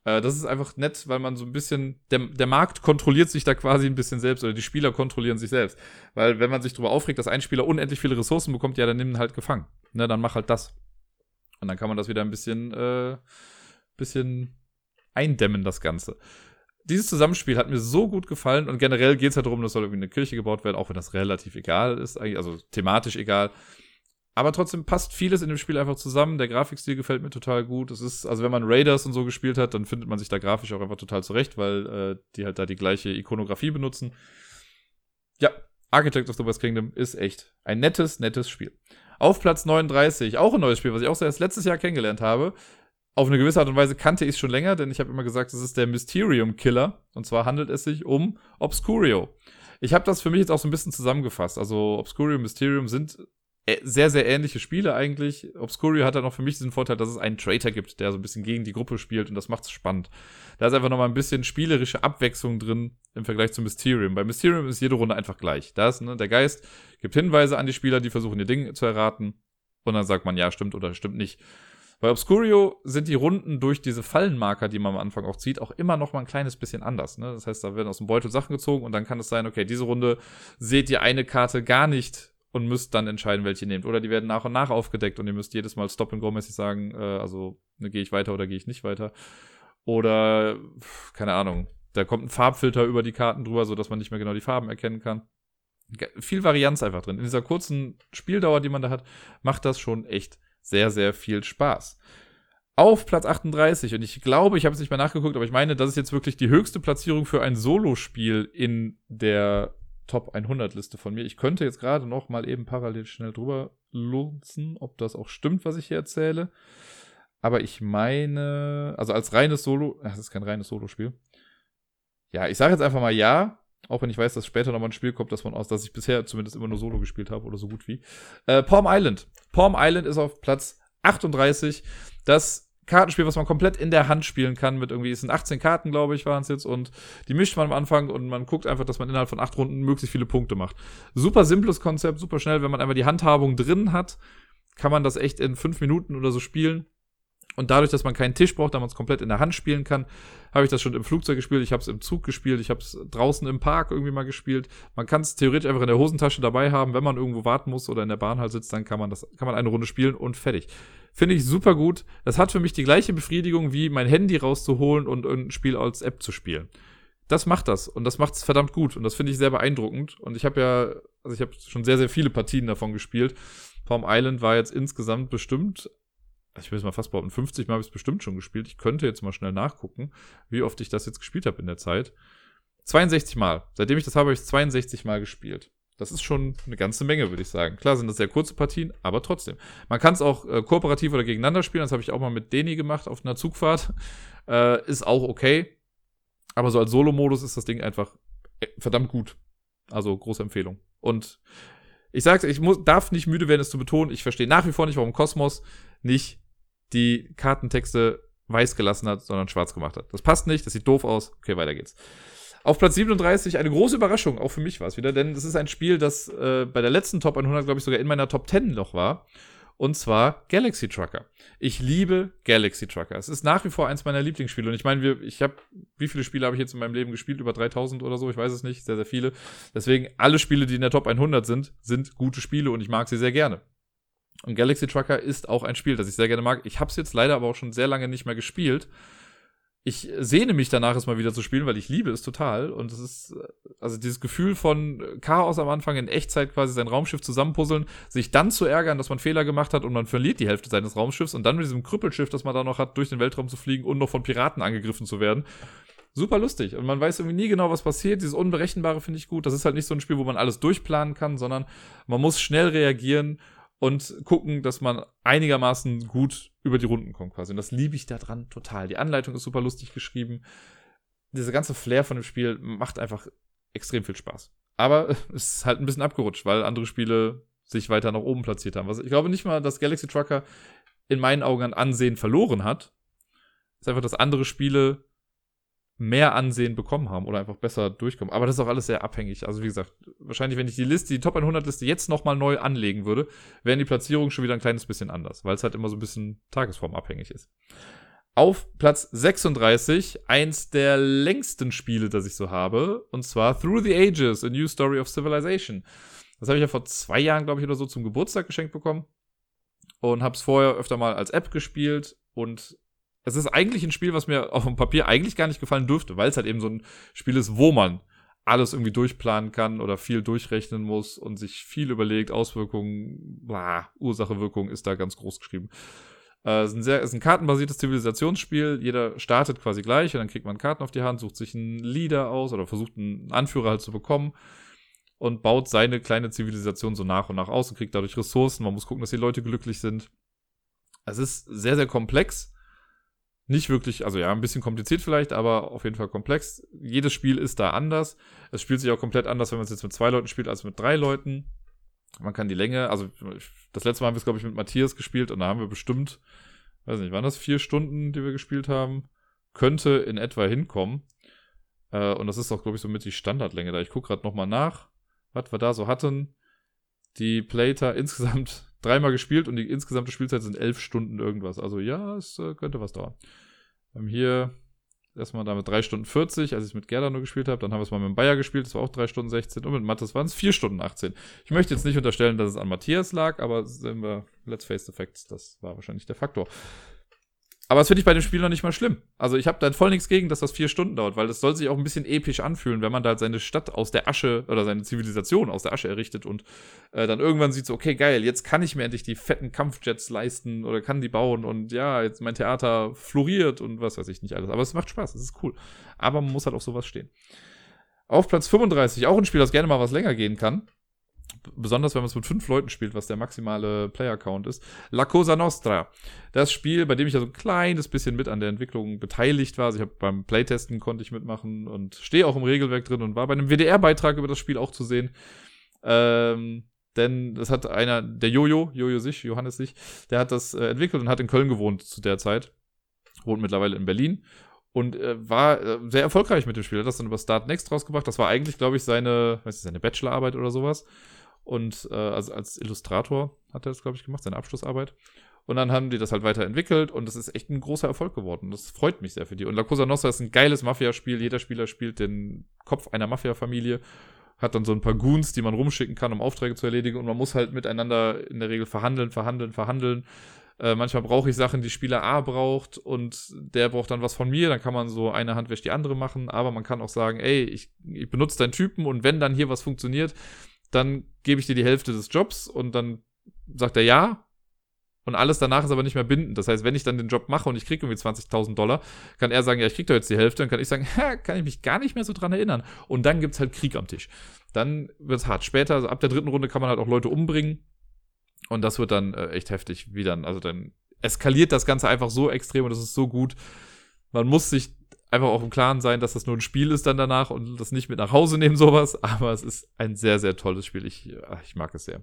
Speaker 1: Äh, das ist einfach nett, weil man so ein bisschen, der, der Markt kontrolliert sich da quasi ein bisschen selbst oder die Spieler kontrollieren sich selbst. Weil wenn man sich darüber aufregt, dass ein Spieler unendlich viele Ressourcen bekommt, ja, dann nimm ihn halt gefangen. Ne, dann mach halt das. Und dann kann man das wieder ein bisschen, äh, bisschen eindämmen, das Ganze. Dieses Zusammenspiel hat mir so gut gefallen und generell geht es halt darum, dass soll irgendwie eine Kirche gebaut werden, auch wenn das relativ egal ist, also thematisch egal. Aber trotzdem passt vieles in dem Spiel einfach zusammen. Der Grafikstil gefällt mir total gut. Es ist, also wenn man Raiders und so gespielt hat, dann findet man sich da grafisch auch einfach total zurecht, weil äh, die halt da die gleiche Ikonografie benutzen. Ja, Architect of the West Kingdom ist echt ein nettes, nettes Spiel. Auf Platz 39, auch ein neues Spiel, was ich auch erst letztes Jahr kennengelernt habe. Auf eine gewisse Art und Weise kannte ich es schon länger, denn ich habe immer gesagt, es ist der Mysterium Killer. Und zwar handelt es sich um Obscurio. Ich habe das für mich jetzt auch so ein bisschen zusammengefasst. Also Obscurio und Mysterium sind sehr, sehr ähnliche Spiele eigentlich. Obscurio hat dann noch für mich diesen Vorteil, dass es einen Traitor gibt, der so ein bisschen gegen die Gruppe spielt und das macht es spannend. Da ist einfach nochmal ein bisschen spielerische Abwechslung drin im Vergleich zu Mysterium. Bei Mysterium ist jede Runde einfach gleich. Da ist, ne, der Geist gibt Hinweise an die Spieler, die versuchen, ihr Ding zu erraten. Und dann sagt man, ja, stimmt oder stimmt nicht. Bei Obscurio sind die Runden durch diese Fallenmarker, die man am Anfang auch zieht, auch immer noch mal ein kleines bisschen anders. Ne? Das heißt, da werden aus dem Beutel Sachen gezogen und dann kann es sein, okay, diese Runde seht ihr eine Karte gar nicht und müsst dann entscheiden, welche ihr nehmt. Oder die werden nach und nach aufgedeckt und ihr müsst jedes Mal Stop-and-Go-mäßig sagen, äh, also ne, gehe ich weiter oder gehe ich nicht weiter. Oder, keine Ahnung, da kommt ein Farbfilter über die Karten drüber, sodass man nicht mehr genau die Farben erkennen kann. Viel Varianz einfach drin. In dieser kurzen Spieldauer, die man da hat, macht das schon echt sehr, sehr viel Spaß. Auf Platz 38, und ich glaube, ich habe es nicht mehr nachgeguckt, aber ich meine, das ist jetzt wirklich die höchste Platzierung für ein Solospiel in der Top 100 Liste von mir. Ich könnte jetzt gerade noch mal eben parallel schnell drüber lunzen, ob das auch stimmt, was ich hier erzähle. Aber ich meine, also als reines Solo, das ist kein reines Solo-Spiel. Ja, ich sage jetzt einfach mal ja. Auch wenn ich weiß, dass später nochmal ein Spiel kommt, das man aus, dass ich bisher zumindest immer nur Solo gespielt habe oder so gut wie. Äh, Palm Island. Palm Island ist auf Platz 38. Das Kartenspiel, was man komplett in der Hand spielen kann, mit irgendwie, es sind 18 Karten, glaube ich, waren es jetzt, und die mischt man am Anfang und man guckt einfach, dass man innerhalb von acht Runden möglichst viele Punkte macht. Super simples Konzept, super schnell, wenn man einfach die Handhabung drin hat, kann man das echt in fünf Minuten oder so spielen. Und dadurch, dass man keinen Tisch braucht, da man es komplett in der Hand spielen kann, habe ich das schon im Flugzeug gespielt, ich habe es im Zug gespielt, ich habe es draußen im Park irgendwie mal gespielt. Man kann es theoretisch einfach in der Hosentasche dabei haben, wenn man irgendwo warten muss oder in der Bahn halt sitzt, dann kann man das, kann man eine Runde spielen und fertig. Finde ich super gut. Das hat für mich die gleiche Befriedigung, wie mein Handy rauszuholen und ein Spiel als App zu spielen. Das macht das und das macht es verdammt gut und das finde ich sehr beeindruckend. Und ich habe ja, also ich habe schon sehr, sehr viele Partien davon gespielt. Palm Island war jetzt insgesamt bestimmt ich will es mal fast behaupten, 50 Mal habe ich es bestimmt schon gespielt. Ich könnte jetzt mal schnell nachgucken, wie oft ich das jetzt gespielt habe in der Zeit. 62 Mal. Seitdem ich das habe, habe ich es 62 Mal gespielt. Das ist schon eine ganze Menge, würde ich sagen. Klar sind das sehr kurze Partien, aber trotzdem. Man kann es auch äh, kooperativ oder gegeneinander spielen. Das habe ich auch mal mit Deni gemacht auf einer Zugfahrt. Äh, ist auch okay. Aber so als Solo-Modus ist das Ding einfach äh, verdammt gut. Also große Empfehlung. Und ich sag's, ich muss, darf nicht müde werden, es zu betonen. Ich verstehe nach wie vor nicht, warum Kosmos nicht die Kartentexte weiß gelassen hat, sondern schwarz gemacht hat. Das passt nicht, das sieht doof aus. Okay, weiter geht's. Auf Platz 37 eine große Überraschung, auch für mich war es wieder, denn es ist ein Spiel, das äh, bei der letzten Top 100, glaube ich, sogar in meiner Top 10 noch war. Und zwar Galaxy Trucker. Ich liebe Galaxy Trucker. Es ist nach wie vor eins meiner Lieblingsspiele. Und ich meine, ich habe, wie viele Spiele habe ich jetzt in meinem Leben gespielt? Über 3000 oder so? Ich weiß es nicht. Sehr, sehr viele. Deswegen, alle Spiele, die in der Top 100 sind, sind gute Spiele und ich mag sie sehr gerne. Und Galaxy Trucker ist auch ein Spiel, das ich sehr gerne mag. Ich habe es jetzt leider aber auch schon sehr lange nicht mehr gespielt. Ich sehne mich danach, es mal wieder zu spielen, weil ich liebe es total. Und es ist, also dieses Gefühl von Chaos am Anfang in Echtzeit quasi sein Raumschiff zusammenpuzzeln, sich dann zu ärgern, dass man Fehler gemacht hat und man verliert die Hälfte seines Raumschiffs und dann mit diesem Krüppelschiff, das man da noch hat, durch den Weltraum zu fliegen und noch von Piraten angegriffen zu werden. Super lustig. Und man weiß irgendwie nie genau, was passiert. Dieses Unberechenbare finde ich gut. Das ist halt nicht so ein Spiel, wo man alles durchplanen kann, sondern man muss schnell reagieren und gucken, dass man einigermaßen gut über die Runden kommt quasi. Und das liebe ich daran total. Die Anleitung ist super lustig geschrieben. Dieser ganze Flair von dem Spiel macht einfach extrem viel Spaß. Aber es ist halt ein bisschen abgerutscht, weil andere Spiele sich weiter nach oben platziert haben. ich glaube nicht mal, dass Galaxy Trucker in meinen Augen an Ansehen verloren hat. Es ist einfach, dass andere Spiele mehr Ansehen bekommen haben oder einfach besser durchkommen. Aber das ist auch alles sehr abhängig. Also wie gesagt, wahrscheinlich, wenn ich die Liste, die Top 100 Liste jetzt nochmal neu anlegen würde, wären die Platzierungen schon wieder ein kleines bisschen anders, weil es halt immer so ein bisschen tagesformabhängig ist. Auf Platz 36, eins der längsten Spiele, das ich so habe, und zwar Through the Ages, A New Story of Civilization. Das habe ich ja vor zwei Jahren, glaube ich, oder so zum Geburtstag geschenkt bekommen und habe es vorher öfter mal als App gespielt und es ist eigentlich ein Spiel, was mir auf dem Papier eigentlich gar nicht gefallen dürfte, weil es halt eben so ein Spiel ist, wo man alles irgendwie durchplanen kann oder viel durchrechnen muss und sich viel überlegt, Auswirkungen, blah, Ursache, Wirkung ist da ganz groß geschrieben. Äh, es ist ein, sehr, ist ein kartenbasiertes Zivilisationsspiel. Jeder startet quasi gleich und dann kriegt man Karten auf die Hand, sucht sich einen Leader aus oder versucht einen Anführer halt zu bekommen und baut seine kleine Zivilisation so nach und nach aus und kriegt dadurch Ressourcen. Man muss gucken, dass die Leute glücklich sind. Es ist sehr, sehr komplex nicht wirklich, also ja, ein bisschen kompliziert vielleicht, aber auf jeden Fall komplex. Jedes Spiel ist da anders. Es spielt sich auch komplett anders, wenn man es jetzt mit zwei Leuten spielt, als mit drei Leuten. Man kann die Länge, also das letzte Mal haben wir es, glaube ich, mit Matthias gespielt und da haben wir bestimmt, weiß nicht, waren das vier Stunden, die wir gespielt haben? Könnte in etwa hinkommen. Äh, und das ist auch, glaube ich, so mit die Standardlänge da. Ich gucke gerade nochmal nach, was wir da so hatten. Die Playter insgesamt dreimal gespielt und die insgesamte Spielzeit sind elf Stunden irgendwas. Also ja, es äh, könnte was dauern. Wir haben hier erstmal damit 3 Stunden 40, als ich es mit Gerda nur gespielt habe. Dann haben wir es mal mit Bayer gespielt, das war auch 3 Stunden 16. Und mit Mattes waren es 4 Stunden 18. Ich möchte jetzt nicht unterstellen, dass es an Matthias lag, aber sehen wir, let's face the facts, das war wahrscheinlich der Faktor. Aber das finde ich bei dem Spiel noch nicht mal schlimm. Also ich habe da voll nichts gegen, dass das vier Stunden dauert, weil das soll sich auch ein bisschen episch anfühlen, wenn man da halt seine Stadt aus der Asche oder seine Zivilisation aus der Asche errichtet und äh, dann irgendwann sieht so, okay, geil, jetzt kann ich mir endlich die fetten Kampfjets leisten oder kann die bauen und ja, jetzt mein Theater floriert und was weiß ich nicht alles. Aber es macht Spaß, es ist cool. Aber man muss halt auf sowas stehen. Auf Platz 35, auch ein Spiel, das gerne mal was länger gehen kann. Besonders wenn man es mit fünf Leuten spielt, was der maximale Player-Count ist. La Cosa Nostra. Das Spiel, bei dem ich ja so ein kleines bisschen mit an der Entwicklung beteiligt war. Also ich habe beim Playtesten konnte ich mitmachen und stehe auch im Regelwerk drin und war bei einem WDR-Beitrag über das Spiel auch zu sehen. Ähm, denn das hat einer, der Jojo, Jojo sich, Johannes sich, der hat das äh, entwickelt und hat in Köln gewohnt zu der Zeit. Wohnt mittlerweile in Berlin und äh, war äh, sehr erfolgreich mit dem Spiel. Hat das dann über Start Next rausgebracht. Das war eigentlich, glaube ich, seine, weiß ich, seine Bachelorarbeit oder sowas. Und äh, also als Illustrator hat er das, glaube ich, gemacht, seine Abschlussarbeit. Und dann haben die das halt weiterentwickelt und das ist echt ein großer Erfolg geworden. Das freut mich sehr für die. Und La Cosa Nostra ist ein geiles Mafia-Spiel. Jeder Spieler spielt den Kopf einer Mafia-Familie, hat dann so ein paar Goons, die man rumschicken kann, um Aufträge zu erledigen. Und man muss halt miteinander in der Regel verhandeln, verhandeln, verhandeln. Äh, manchmal brauche ich Sachen, die Spieler A braucht und der braucht dann was von mir. Dann kann man so eine Hand wäscht die andere machen. Aber man kann auch sagen, ey, ich, ich benutze deinen Typen und wenn dann hier was funktioniert, dann gebe ich dir die Hälfte des Jobs und dann sagt er ja. Und alles danach ist aber nicht mehr bindend. Das heißt, wenn ich dann den Job mache und ich kriege irgendwie 20.000 Dollar, kann er sagen, ja, ich kriege doch jetzt die Hälfte. Dann kann ich sagen, ha, kann ich mich gar nicht mehr so dran erinnern. Und dann gibt es halt Krieg am Tisch. Dann wird es hart. Später, also ab der dritten Runde, kann man halt auch Leute umbringen. Und das wird dann äh, echt heftig, wie dann. Also dann eskaliert das Ganze einfach so extrem und das ist so gut. Man muss sich einfach auch im Klaren sein, dass das nur ein Spiel ist dann danach und das nicht mit nach Hause nehmen, sowas. Aber es ist ein sehr, sehr tolles Spiel. Ich, ich mag es sehr.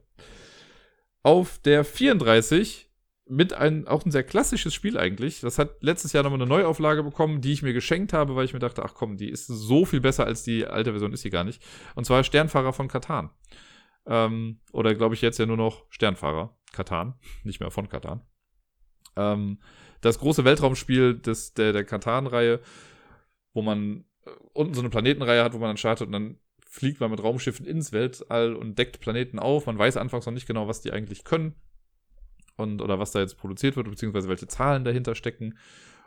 Speaker 1: Auf der 34 mit ein, auch ein sehr klassisches Spiel eigentlich. Das hat letztes Jahr nochmal eine Neuauflage bekommen, die ich mir geschenkt habe, weil ich mir dachte, ach komm, die ist so viel besser als die alte Version, ist sie gar nicht. Und zwar Sternfahrer von Katan. Ähm, oder glaube ich jetzt ja nur noch Sternfahrer. Katan, nicht mehr von Katan. Ähm, das große Weltraumspiel des, der, der Katan-Reihe wo man äh, unten so eine Planetenreihe hat, wo man dann startet und dann fliegt man mit Raumschiffen ins Weltall und deckt Planeten auf. Man weiß anfangs noch nicht genau, was die eigentlich können und oder was da jetzt produziert wird, beziehungsweise welche Zahlen dahinter stecken.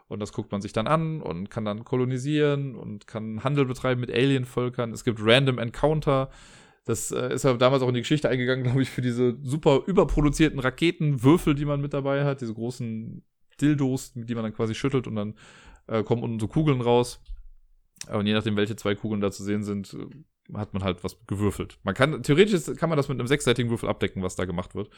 Speaker 1: Und das guckt man sich dann an und kann dann kolonisieren und kann Handel betreiben mit Alienvölkern. Es gibt Random Encounter. Das äh, ist ja damals auch in die Geschichte eingegangen, glaube ich, für diese super überproduzierten Raketenwürfel, die man mit dabei hat. Diese großen Dildos, die man dann quasi schüttelt und dann äh, kommen unten so Kugeln raus. Und je nachdem, welche zwei Kugeln da zu sehen sind, äh, hat man halt was gewürfelt. Man kann, theoretisch kann man das mit einem sechsseitigen Würfel abdecken, was da gemacht wird.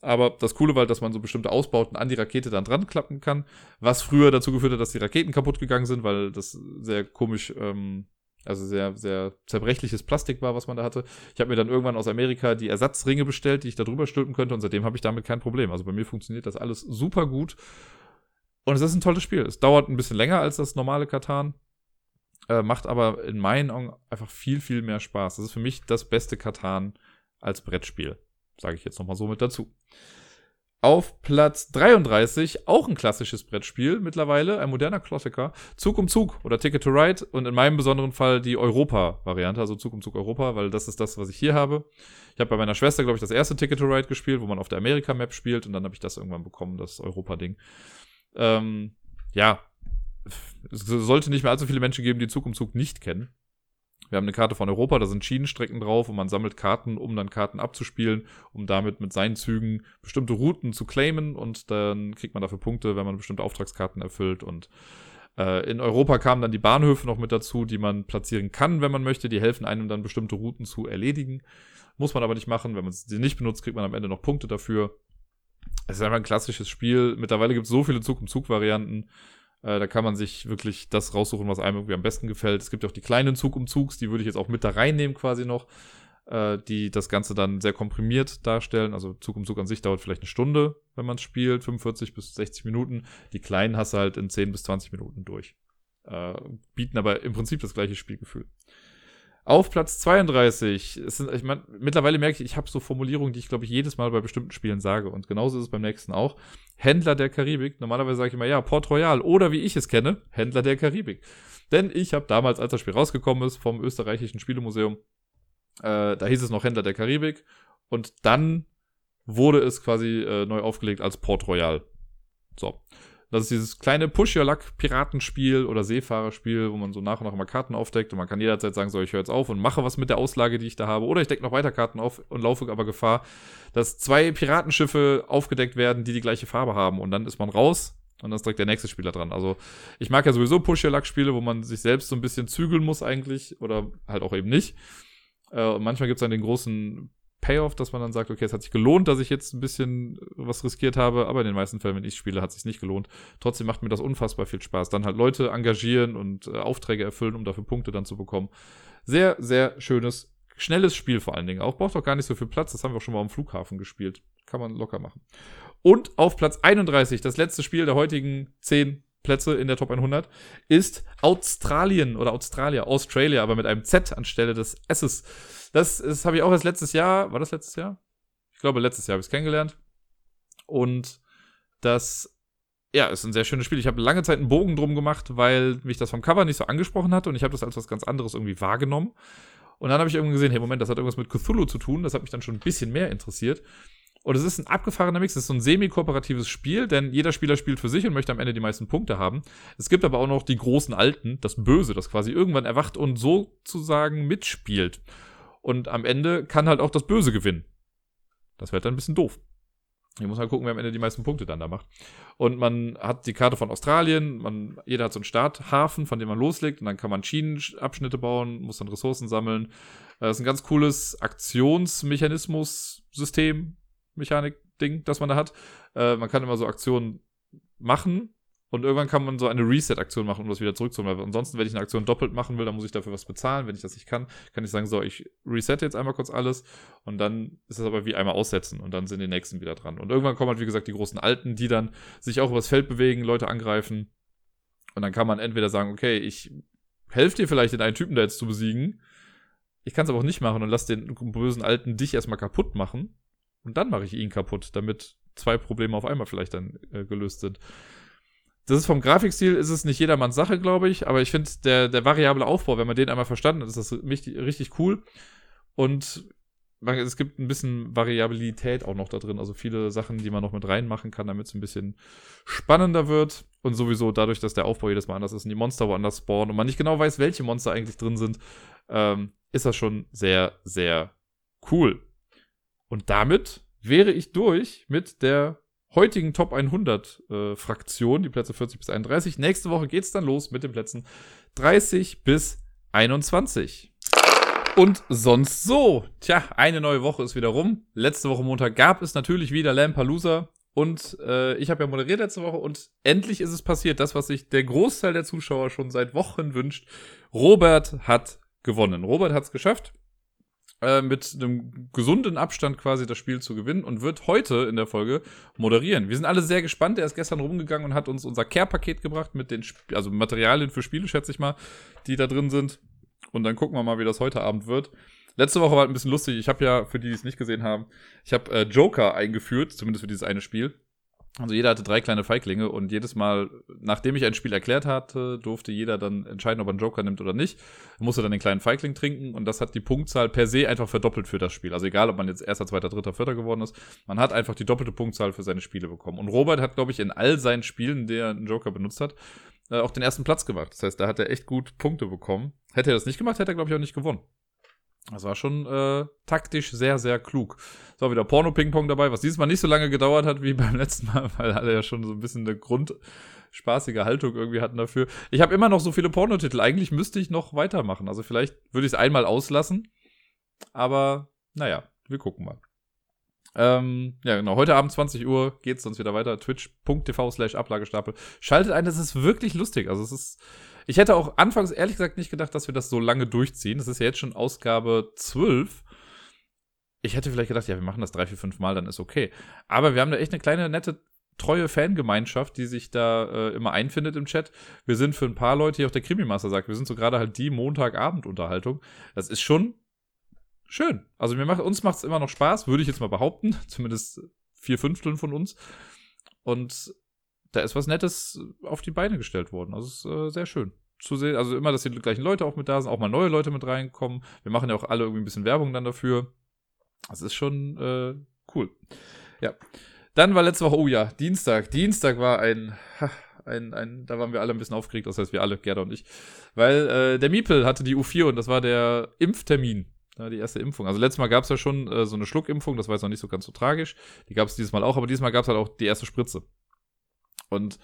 Speaker 1: Aber das Coole war halt, dass man so bestimmte Ausbauten an die Rakete dann dran klappen kann, was früher dazu geführt hat, dass die Raketen kaputt gegangen sind, weil das sehr komisch, ähm, also sehr, sehr zerbrechliches Plastik war, was man da hatte. Ich habe mir dann irgendwann aus Amerika die Ersatzringe bestellt, die ich da drüber stülpen könnte und seitdem habe ich damit kein Problem. Also bei mir funktioniert das alles super gut. Und es ist ein tolles Spiel. Es dauert ein bisschen länger als das normale Katan. Äh, macht aber in meinen Augen einfach viel, viel mehr Spaß. Das ist für mich das beste Katan als Brettspiel. Sage ich jetzt nochmal so mit dazu. Auf Platz 33, auch ein klassisches Brettspiel mittlerweile, ein moderner Klassiker, Zug um Zug oder Ticket to Ride und in meinem besonderen Fall die Europa-Variante, also Zug um Zug Europa, weil das ist das, was ich hier habe. Ich habe bei meiner Schwester, glaube ich, das erste Ticket to Ride gespielt, wo man auf der Amerika-Map spielt und dann habe ich das irgendwann bekommen, das Europa-Ding. Ähm, ja, es sollte nicht mehr allzu viele Menschen geben, die Zug um Zug nicht kennen. Wir haben eine Karte von Europa, da sind Schienenstrecken drauf und man sammelt Karten, um dann Karten abzuspielen, um damit mit seinen Zügen bestimmte Routen zu claimen und dann kriegt man dafür Punkte, wenn man bestimmte Auftragskarten erfüllt und äh, in Europa kamen dann die Bahnhöfe noch mit dazu, die man platzieren kann, wenn man möchte. Die helfen einem dann bestimmte Routen zu erledigen. Muss man aber nicht machen. Wenn man sie nicht benutzt, kriegt man am Ende noch Punkte dafür. Es ist einfach ein klassisches Spiel. Mittlerweile gibt es so viele Zug-um-Zug-Varianten. Äh, da kann man sich wirklich das raussuchen, was einem irgendwie am besten gefällt. Es gibt auch die kleinen Zug-um-Zugs, die würde ich jetzt auch mit da reinnehmen quasi noch, äh, die das Ganze dann sehr komprimiert darstellen. Also Zug um Zug an sich dauert vielleicht eine Stunde, wenn man es spielt, 45 bis 60 Minuten. Die kleinen hast du halt in 10 bis 20 Minuten durch. Äh, bieten aber im Prinzip das gleiche Spielgefühl. Auf Platz 32, es sind, ich mein, mittlerweile merke ich, ich habe so Formulierungen, die ich glaube ich jedes Mal bei bestimmten Spielen sage und genauso ist es beim nächsten auch. Händler der Karibik. Normalerweise sage ich immer, ja, Port Royal oder wie ich es kenne, Händler der Karibik. Denn ich habe damals, als das Spiel rausgekommen ist vom österreichischen Spielemuseum, äh, da hieß es noch Händler der Karibik und dann wurde es quasi äh, neu aufgelegt als Port Royal. So. Das ist dieses kleine Push-Your-Luck-Piratenspiel oder Seefahrerspiel, wo man so nach und nach immer Karten aufdeckt und man kann jederzeit sagen, so, ich höre jetzt auf und mache was mit der Auslage, die ich da habe. Oder ich decke noch weiter Karten auf und laufe aber Gefahr, dass zwei Piratenschiffe aufgedeckt werden, die die gleiche Farbe haben. Und dann ist man raus und dann ist direkt der nächste Spieler dran. Also ich mag ja sowieso Push-Your-Luck-Spiele, wo man sich selbst so ein bisschen zügeln muss eigentlich oder halt auch eben nicht. Äh, und manchmal gibt es dann den großen Payoff, dass man dann sagt, okay, es hat sich gelohnt, dass ich jetzt ein bisschen was riskiert habe, aber in den meisten Fällen, wenn ich spiele, hat es sich nicht gelohnt. Trotzdem macht mir das unfassbar viel Spaß. Dann halt Leute engagieren und äh, Aufträge erfüllen, um dafür Punkte dann zu bekommen. Sehr, sehr schönes, schnelles Spiel vor allen Dingen. Auch braucht auch gar nicht so viel Platz. Das haben wir auch schon mal am Flughafen gespielt. Kann man locker machen. Und auf Platz 31, das letzte Spiel der heutigen 10 Plätze in der Top 100, ist Australien oder Australia, Australia, aber mit einem Z anstelle des S's. Das, das habe ich auch erst letztes Jahr, war das letztes Jahr? Ich glaube, letztes Jahr habe ich es kennengelernt. Und das, ja, ist ein sehr schönes Spiel. Ich habe lange Zeit einen Bogen drum gemacht, weil mich das vom Cover nicht so angesprochen hatte und ich habe das als was ganz anderes irgendwie wahrgenommen. Und dann habe ich irgendwie gesehen, hey, Moment, das hat irgendwas mit Cthulhu zu tun. Das hat mich dann schon ein bisschen mehr interessiert. Und es ist ein abgefahrener Mix. Es ist so ein semi-kooperatives Spiel, denn jeder Spieler spielt für sich und möchte am Ende die meisten Punkte haben. Es gibt aber auch noch die großen Alten, das Böse, das quasi irgendwann erwacht und sozusagen mitspielt. Und am Ende kann halt auch das Böse gewinnen. Das wird dann ein bisschen doof. Ich muss halt gucken, wer am Ende die meisten Punkte dann da macht. Und man hat die Karte von Australien, man, jeder hat so einen Starthafen, von dem man loslegt, und dann kann man Schienenabschnitte bauen, muss dann Ressourcen sammeln. Äh, das ist ein ganz cooles Aktionsmechanismus-System, Mechanik-Ding, das man da hat. Äh, man kann immer so Aktionen machen und irgendwann kann man so eine Reset-Aktion machen, um das wieder zurückzuholen. Ansonsten, wenn ich eine Aktion doppelt machen will, dann muss ich dafür was bezahlen. Wenn ich das nicht kann, kann ich sagen, so, ich resette jetzt einmal kurz alles und dann ist das aber wie einmal aussetzen und dann sind die nächsten wieder dran. Und irgendwann kommen halt, wie gesagt, die großen Alten, die dann sich auch übers Feld bewegen, Leute angreifen. Und dann kann man entweder sagen, okay, ich helfe dir vielleicht, den einen Typen da jetzt zu besiegen. Ich kann es aber auch nicht machen und lass den bösen Alten dich erstmal kaputt machen. Und dann mache ich ihn kaputt, damit zwei Probleme auf einmal vielleicht dann äh, gelöst sind. Das ist vom Grafikstil ist es nicht jedermanns Sache, glaube ich, aber ich finde der, der variable Aufbau, wenn man den einmal verstanden hat, ist das richtig, richtig cool. Und es gibt ein bisschen Variabilität auch noch da drin, also viele Sachen, die man noch mit reinmachen kann, damit es ein bisschen spannender wird. Und sowieso dadurch, dass der Aufbau jedes Mal anders ist und die Monster woanders spawnen und man nicht genau weiß, welche Monster eigentlich drin sind, ähm, ist das schon sehr, sehr cool. Und damit wäre ich durch mit der heutigen Top 100 äh, Fraktion, die Plätze 40 bis 31. Nächste Woche geht's dann los mit den Plätzen 30 bis 21. Und sonst so. Tja, eine neue Woche ist wieder rum. Letzte Woche Montag gab es natürlich wieder Lampalooza. Und äh, ich habe ja moderiert letzte Woche und endlich ist es passiert, das, was sich der Großteil der Zuschauer schon seit Wochen wünscht. Robert hat gewonnen. Robert hat es geschafft. Äh, mit einem gesunden Abstand quasi das Spiel zu gewinnen und wird heute in der Folge moderieren. Wir sind alle sehr gespannt. Er ist gestern rumgegangen und hat uns unser Care-Paket gebracht mit den, Sp also Materialien für Spiele, schätze ich mal, die da drin sind. Und dann gucken wir mal, wie das heute Abend wird. Letzte Woche war ein bisschen lustig. Ich habe ja, für die, die es nicht gesehen haben, ich habe äh, Joker eingeführt, zumindest für dieses eine Spiel. Also jeder hatte drei kleine Feiglinge und jedes Mal, nachdem ich ein Spiel erklärt hatte, durfte jeder dann entscheiden, ob er einen Joker nimmt oder nicht. Er musste dann den kleinen Feigling trinken und das hat die Punktzahl per se einfach verdoppelt für das Spiel. Also egal, ob man jetzt erster, zweiter, dritter, vierter geworden ist, man hat einfach die doppelte Punktzahl für seine Spiele bekommen. Und Robert hat, glaube ich, in all seinen Spielen, der einen Joker benutzt hat, äh, auch den ersten Platz gemacht. Das heißt, da hat er echt gut Punkte bekommen. Hätte er das nicht gemacht, hätte er, glaube ich, auch nicht gewonnen. Das war schon äh, taktisch sehr, sehr klug. So, wieder Porno-Ping-Pong dabei, was dieses Mal nicht so lange gedauert hat wie beim letzten Mal, weil alle ja schon so ein bisschen eine grundspaßige Haltung irgendwie hatten dafür. Ich habe immer noch so viele Pornotitel. Eigentlich müsste ich noch weitermachen. Also vielleicht würde ich es einmal auslassen. Aber naja, wir gucken mal. Ähm, ja, genau. Heute Abend 20 Uhr geht's sonst wieder weiter. Twitch.tv slash Ablagestapel. Schaltet ein, das ist wirklich lustig. Also es ist ich hätte auch anfangs ehrlich gesagt nicht gedacht, dass wir das so lange durchziehen. Das ist ja jetzt schon Ausgabe 12. Ich hätte vielleicht gedacht, ja, wir machen das drei, vier, fünf Mal, dann ist okay. Aber wir haben da echt eine kleine, nette, treue Fangemeinschaft, die sich da äh, immer einfindet im Chat. Wir sind für ein paar Leute, hier auch der Krimi-Master sagt, wir sind so gerade halt die Montagabend-Unterhaltung. Das ist schon schön. Also mir macht, uns macht es immer noch Spaß, würde ich jetzt mal behaupten. Zumindest vier Fünfteln von uns. Und da ist was Nettes auf die Beine gestellt worden. Also es ist äh, sehr schön zu sehen. Also immer, dass die gleichen Leute auch mit da sind, auch mal neue Leute mit reinkommen. Wir machen ja auch alle irgendwie ein bisschen Werbung dann dafür. Das ist schon äh, cool. Ja. Dann war letzte Woche, oh ja, Dienstag. Dienstag war ein, ein, ein, da waren wir alle ein bisschen aufgeregt, das heißt wir alle, Gerda und ich. Weil äh, der Miepel hatte die U4 und das war der Impftermin. Ja, die erste Impfung. Also letztes Mal gab es ja schon äh, so eine Schluckimpfung, das war jetzt noch nicht so ganz so tragisch. Die gab es dieses Mal auch, aber dieses Mal gab es halt auch die erste Spritze. Und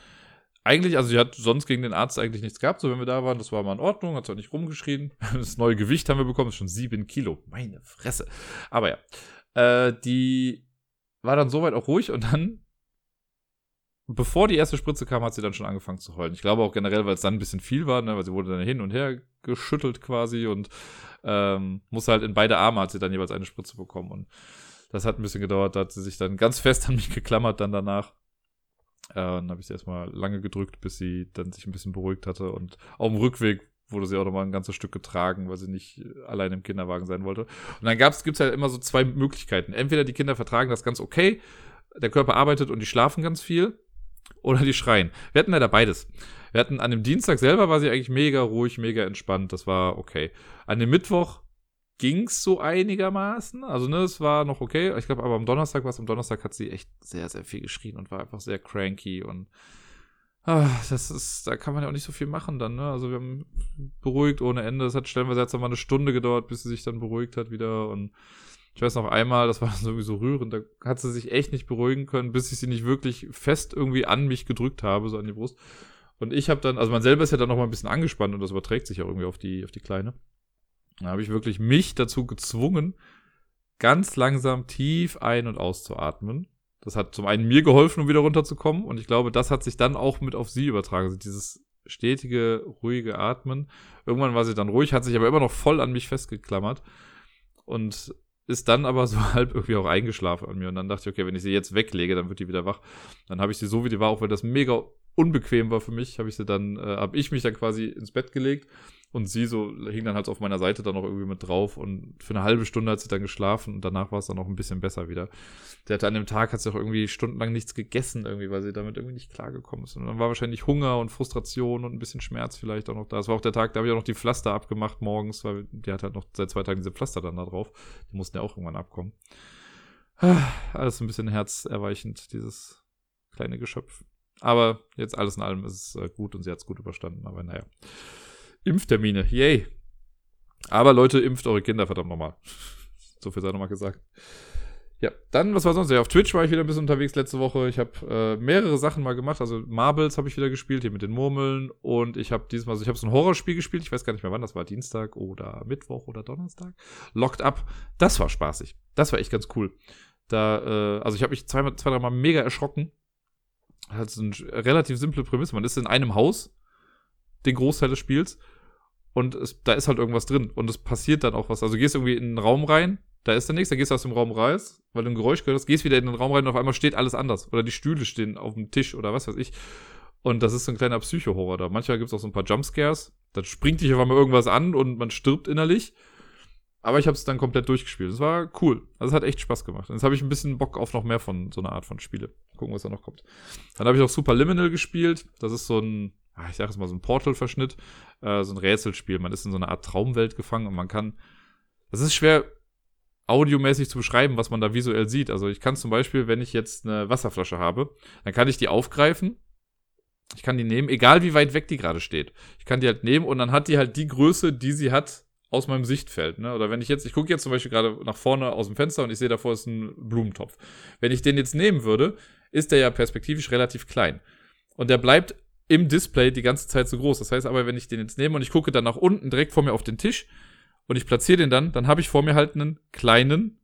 Speaker 1: eigentlich, also sie hat sonst gegen den Arzt eigentlich nichts gehabt, so wenn wir da waren, das war mal in Ordnung, hat zwar nicht rumgeschrien. Das neue Gewicht haben wir bekommen, ist schon sieben Kilo. Meine Fresse. Aber ja. Äh, die war dann soweit auch ruhig und dann, bevor die erste Spritze kam, hat sie dann schon angefangen zu heulen. Ich glaube auch generell, weil es dann ein bisschen viel war, ne, weil sie wurde dann hin und her geschüttelt quasi und ähm, musste halt in beide Arme hat sie dann jeweils eine Spritze bekommen und das hat ein bisschen gedauert, da hat sie sich dann ganz fest an mich geklammert dann danach. Äh, dann habe ich sie erstmal lange gedrückt, bis sie dann sich ein bisschen beruhigt hatte und auf dem Rückweg wurde sie auch nochmal ein ganzes Stück getragen, weil sie nicht allein im Kinderwagen sein wollte. Und dann gab's, gibt's halt immer so zwei Möglichkeiten. Entweder die Kinder vertragen das ganz okay, der Körper arbeitet und die schlafen ganz viel, oder die schreien. Wir hatten leider beides. Wir hatten an dem Dienstag selber war sie eigentlich mega ruhig, mega entspannt. Das war okay. An dem Mittwoch ging's so einigermaßen. Also, ne, es war noch okay. Ich glaube, aber am Donnerstag was. Am Donnerstag hat sie echt sehr, sehr viel geschrien und war einfach sehr cranky und ah, das ist, da kann man ja auch nicht so viel machen dann, ne? Also wir haben beruhigt ohne Ende. Es hat stellenweise jetzt noch mal eine Stunde gedauert, bis sie sich dann beruhigt hat wieder und ich weiß noch einmal, das war sowieso rührend, da hat sie sich echt nicht beruhigen können, bis ich sie nicht wirklich fest irgendwie an mich gedrückt habe, so an die Brust. Und ich habe dann, also man selber ist ja dann noch mal ein bisschen angespannt und das überträgt sich ja irgendwie auf die, auf die Kleine. Da habe ich wirklich mich dazu gezwungen, ganz langsam tief ein- und auszuatmen. Das hat zum einen mir geholfen, um wieder runterzukommen. Und ich glaube, das hat sich dann auch mit auf sie übertragen. Also dieses stetige, ruhige Atmen. Irgendwann war sie dann ruhig, hat sich aber immer noch voll an mich festgeklammert. Und ist dann aber so halb irgendwie auch eingeschlafen an mir. Und dann dachte ich, okay, wenn ich sie jetzt weglege, dann wird die wieder wach. Dann habe ich sie so, wie die war, auch wenn das mega unbequem war für mich, habe ich sie dann, äh, habe ich mich dann quasi ins Bett gelegt und sie so hing dann halt auf meiner Seite dann noch irgendwie mit drauf und für eine halbe Stunde hat sie dann geschlafen und danach war es dann noch ein bisschen besser wieder. Der hatte an dem Tag hat sie auch irgendwie stundenlang nichts gegessen irgendwie, weil sie damit irgendwie nicht klargekommen ist. Und dann war wahrscheinlich Hunger und Frustration und ein bisschen Schmerz vielleicht auch noch da. Das war auch der Tag, da habe ich auch noch die Pflaster abgemacht morgens, weil die hat halt noch seit zwei Tagen diese Pflaster dann da drauf. Die mussten ja auch irgendwann abkommen. Alles ein bisschen herzerweichend, dieses kleine Geschöpf. Aber jetzt alles in allem ist es äh, gut und sie hat es gut überstanden. Aber naja. Impftermine, yay. Aber Leute, impft eure Kinder, verdammt nochmal. so viel sei nochmal gesagt. Ja, dann, was war sonst? Ja, auf Twitch war ich wieder ein bisschen unterwegs letzte Woche. Ich habe äh, mehrere Sachen mal gemacht. Also Marbles habe ich wieder gespielt, hier mit den Murmeln. Und ich habe diesmal, also ich habe so ein Horrorspiel gespielt. Ich weiß gar nicht mehr wann, das war Dienstag oder Mittwoch oder Donnerstag. Locked Up. Das war spaßig. Das war echt ganz cool. Da, äh, also ich habe mich zweimal, zwei, dreimal mega erschrocken. Das ist eine relativ simple Prämisse. Man ist in einem Haus den Großteil des Spiels. Und es, da ist halt irgendwas drin. Und es passiert dann auch was. Also du gehst irgendwie in einen Raum rein, da ist dann nichts, dann gehst du aus dem Raum raus, weil du ein Geräusch gehört hast, gehst wieder in den Raum rein und auf einmal steht alles anders. Oder die Stühle stehen auf dem Tisch oder was weiß ich. Und das ist so ein kleiner Psycho-Horror da. Manchmal gibt es auch so ein paar Jumpscares. Dann springt dich auf einmal irgendwas an und man stirbt innerlich. Aber ich habe es dann komplett durchgespielt. Das war cool. Also es hat echt Spaß gemacht. Jetzt habe ich ein bisschen Bock auf noch mehr von so einer Art von Spiele. Gucken, was da noch kommt. Dann habe ich auch Super Liminal gespielt. Das ist so ein Ah, ich sage jetzt mal so ein Portal-Verschnitt, äh, so ein Rätselspiel. Man ist in so einer Art Traumwelt gefangen und man kann. Das ist schwer audiomäßig zu beschreiben, was man da visuell sieht. Also ich kann zum Beispiel, wenn ich jetzt eine Wasserflasche habe, dann kann ich die aufgreifen. Ich kann die nehmen, egal wie weit weg die gerade steht. Ich kann die halt nehmen und dann hat die halt die Größe, die sie hat aus meinem Sichtfeld. Ne? Oder wenn ich jetzt, ich gucke jetzt zum Beispiel gerade nach vorne aus dem Fenster und ich sehe davor ist ein Blumentopf. Wenn ich den jetzt nehmen würde, ist der ja perspektivisch relativ klein. Und der bleibt im Display die ganze Zeit so groß. Das heißt aber, wenn ich den jetzt nehme und ich gucke dann nach unten direkt vor mir auf den Tisch und ich platziere den dann, dann habe ich vor mir halt einen kleinen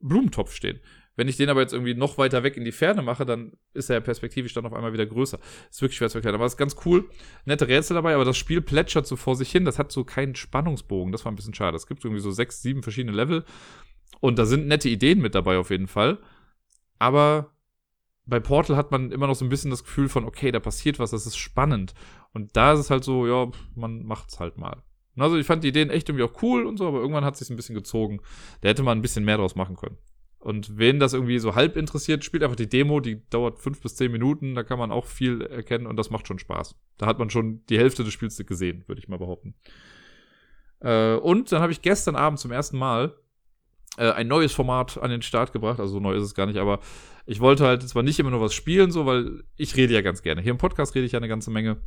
Speaker 1: Blumentopf stehen. Wenn ich den aber jetzt irgendwie noch weiter weg in die Ferne mache, dann ist er perspektivisch dann auf einmal wieder größer. Ist wirklich schwer zu erklären. Aber es ist ganz cool. Nette Rätsel dabei, aber das Spiel plätschert so vor sich hin. Das hat so keinen Spannungsbogen. Das war ein bisschen schade. Es gibt irgendwie so sechs, sieben verschiedene Level. Und da sind nette Ideen mit dabei auf jeden Fall. Aber bei Portal hat man immer noch so ein bisschen das Gefühl von, okay, da passiert was, das ist spannend. Und da ist es halt so, ja, man macht's halt mal. Also ich fand die Ideen echt irgendwie auch cool und so, aber irgendwann hat sich's ein bisschen gezogen. Da hätte man ein bisschen mehr draus machen können. Und wen das irgendwie so halb interessiert, spielt einfach die Demo, die dauert fünf bis zehn Minuten, da kann man auch viel erkennen und das macht schon Spaß. Da hat man schon die Hälfte des Spiels gesehen, würde ich mal behaupten. Äh, und dann habe ich gestern Abend zum ersten Mal äh, ein neues Format an den Start gebracht. Also so neu ist es gar nicht, aber ich wollte halt zwar nicht immer nur was spielen, so, weil ich rede ja ganz gerne. Hier im Podcast rede ich ja eine ganze Menge.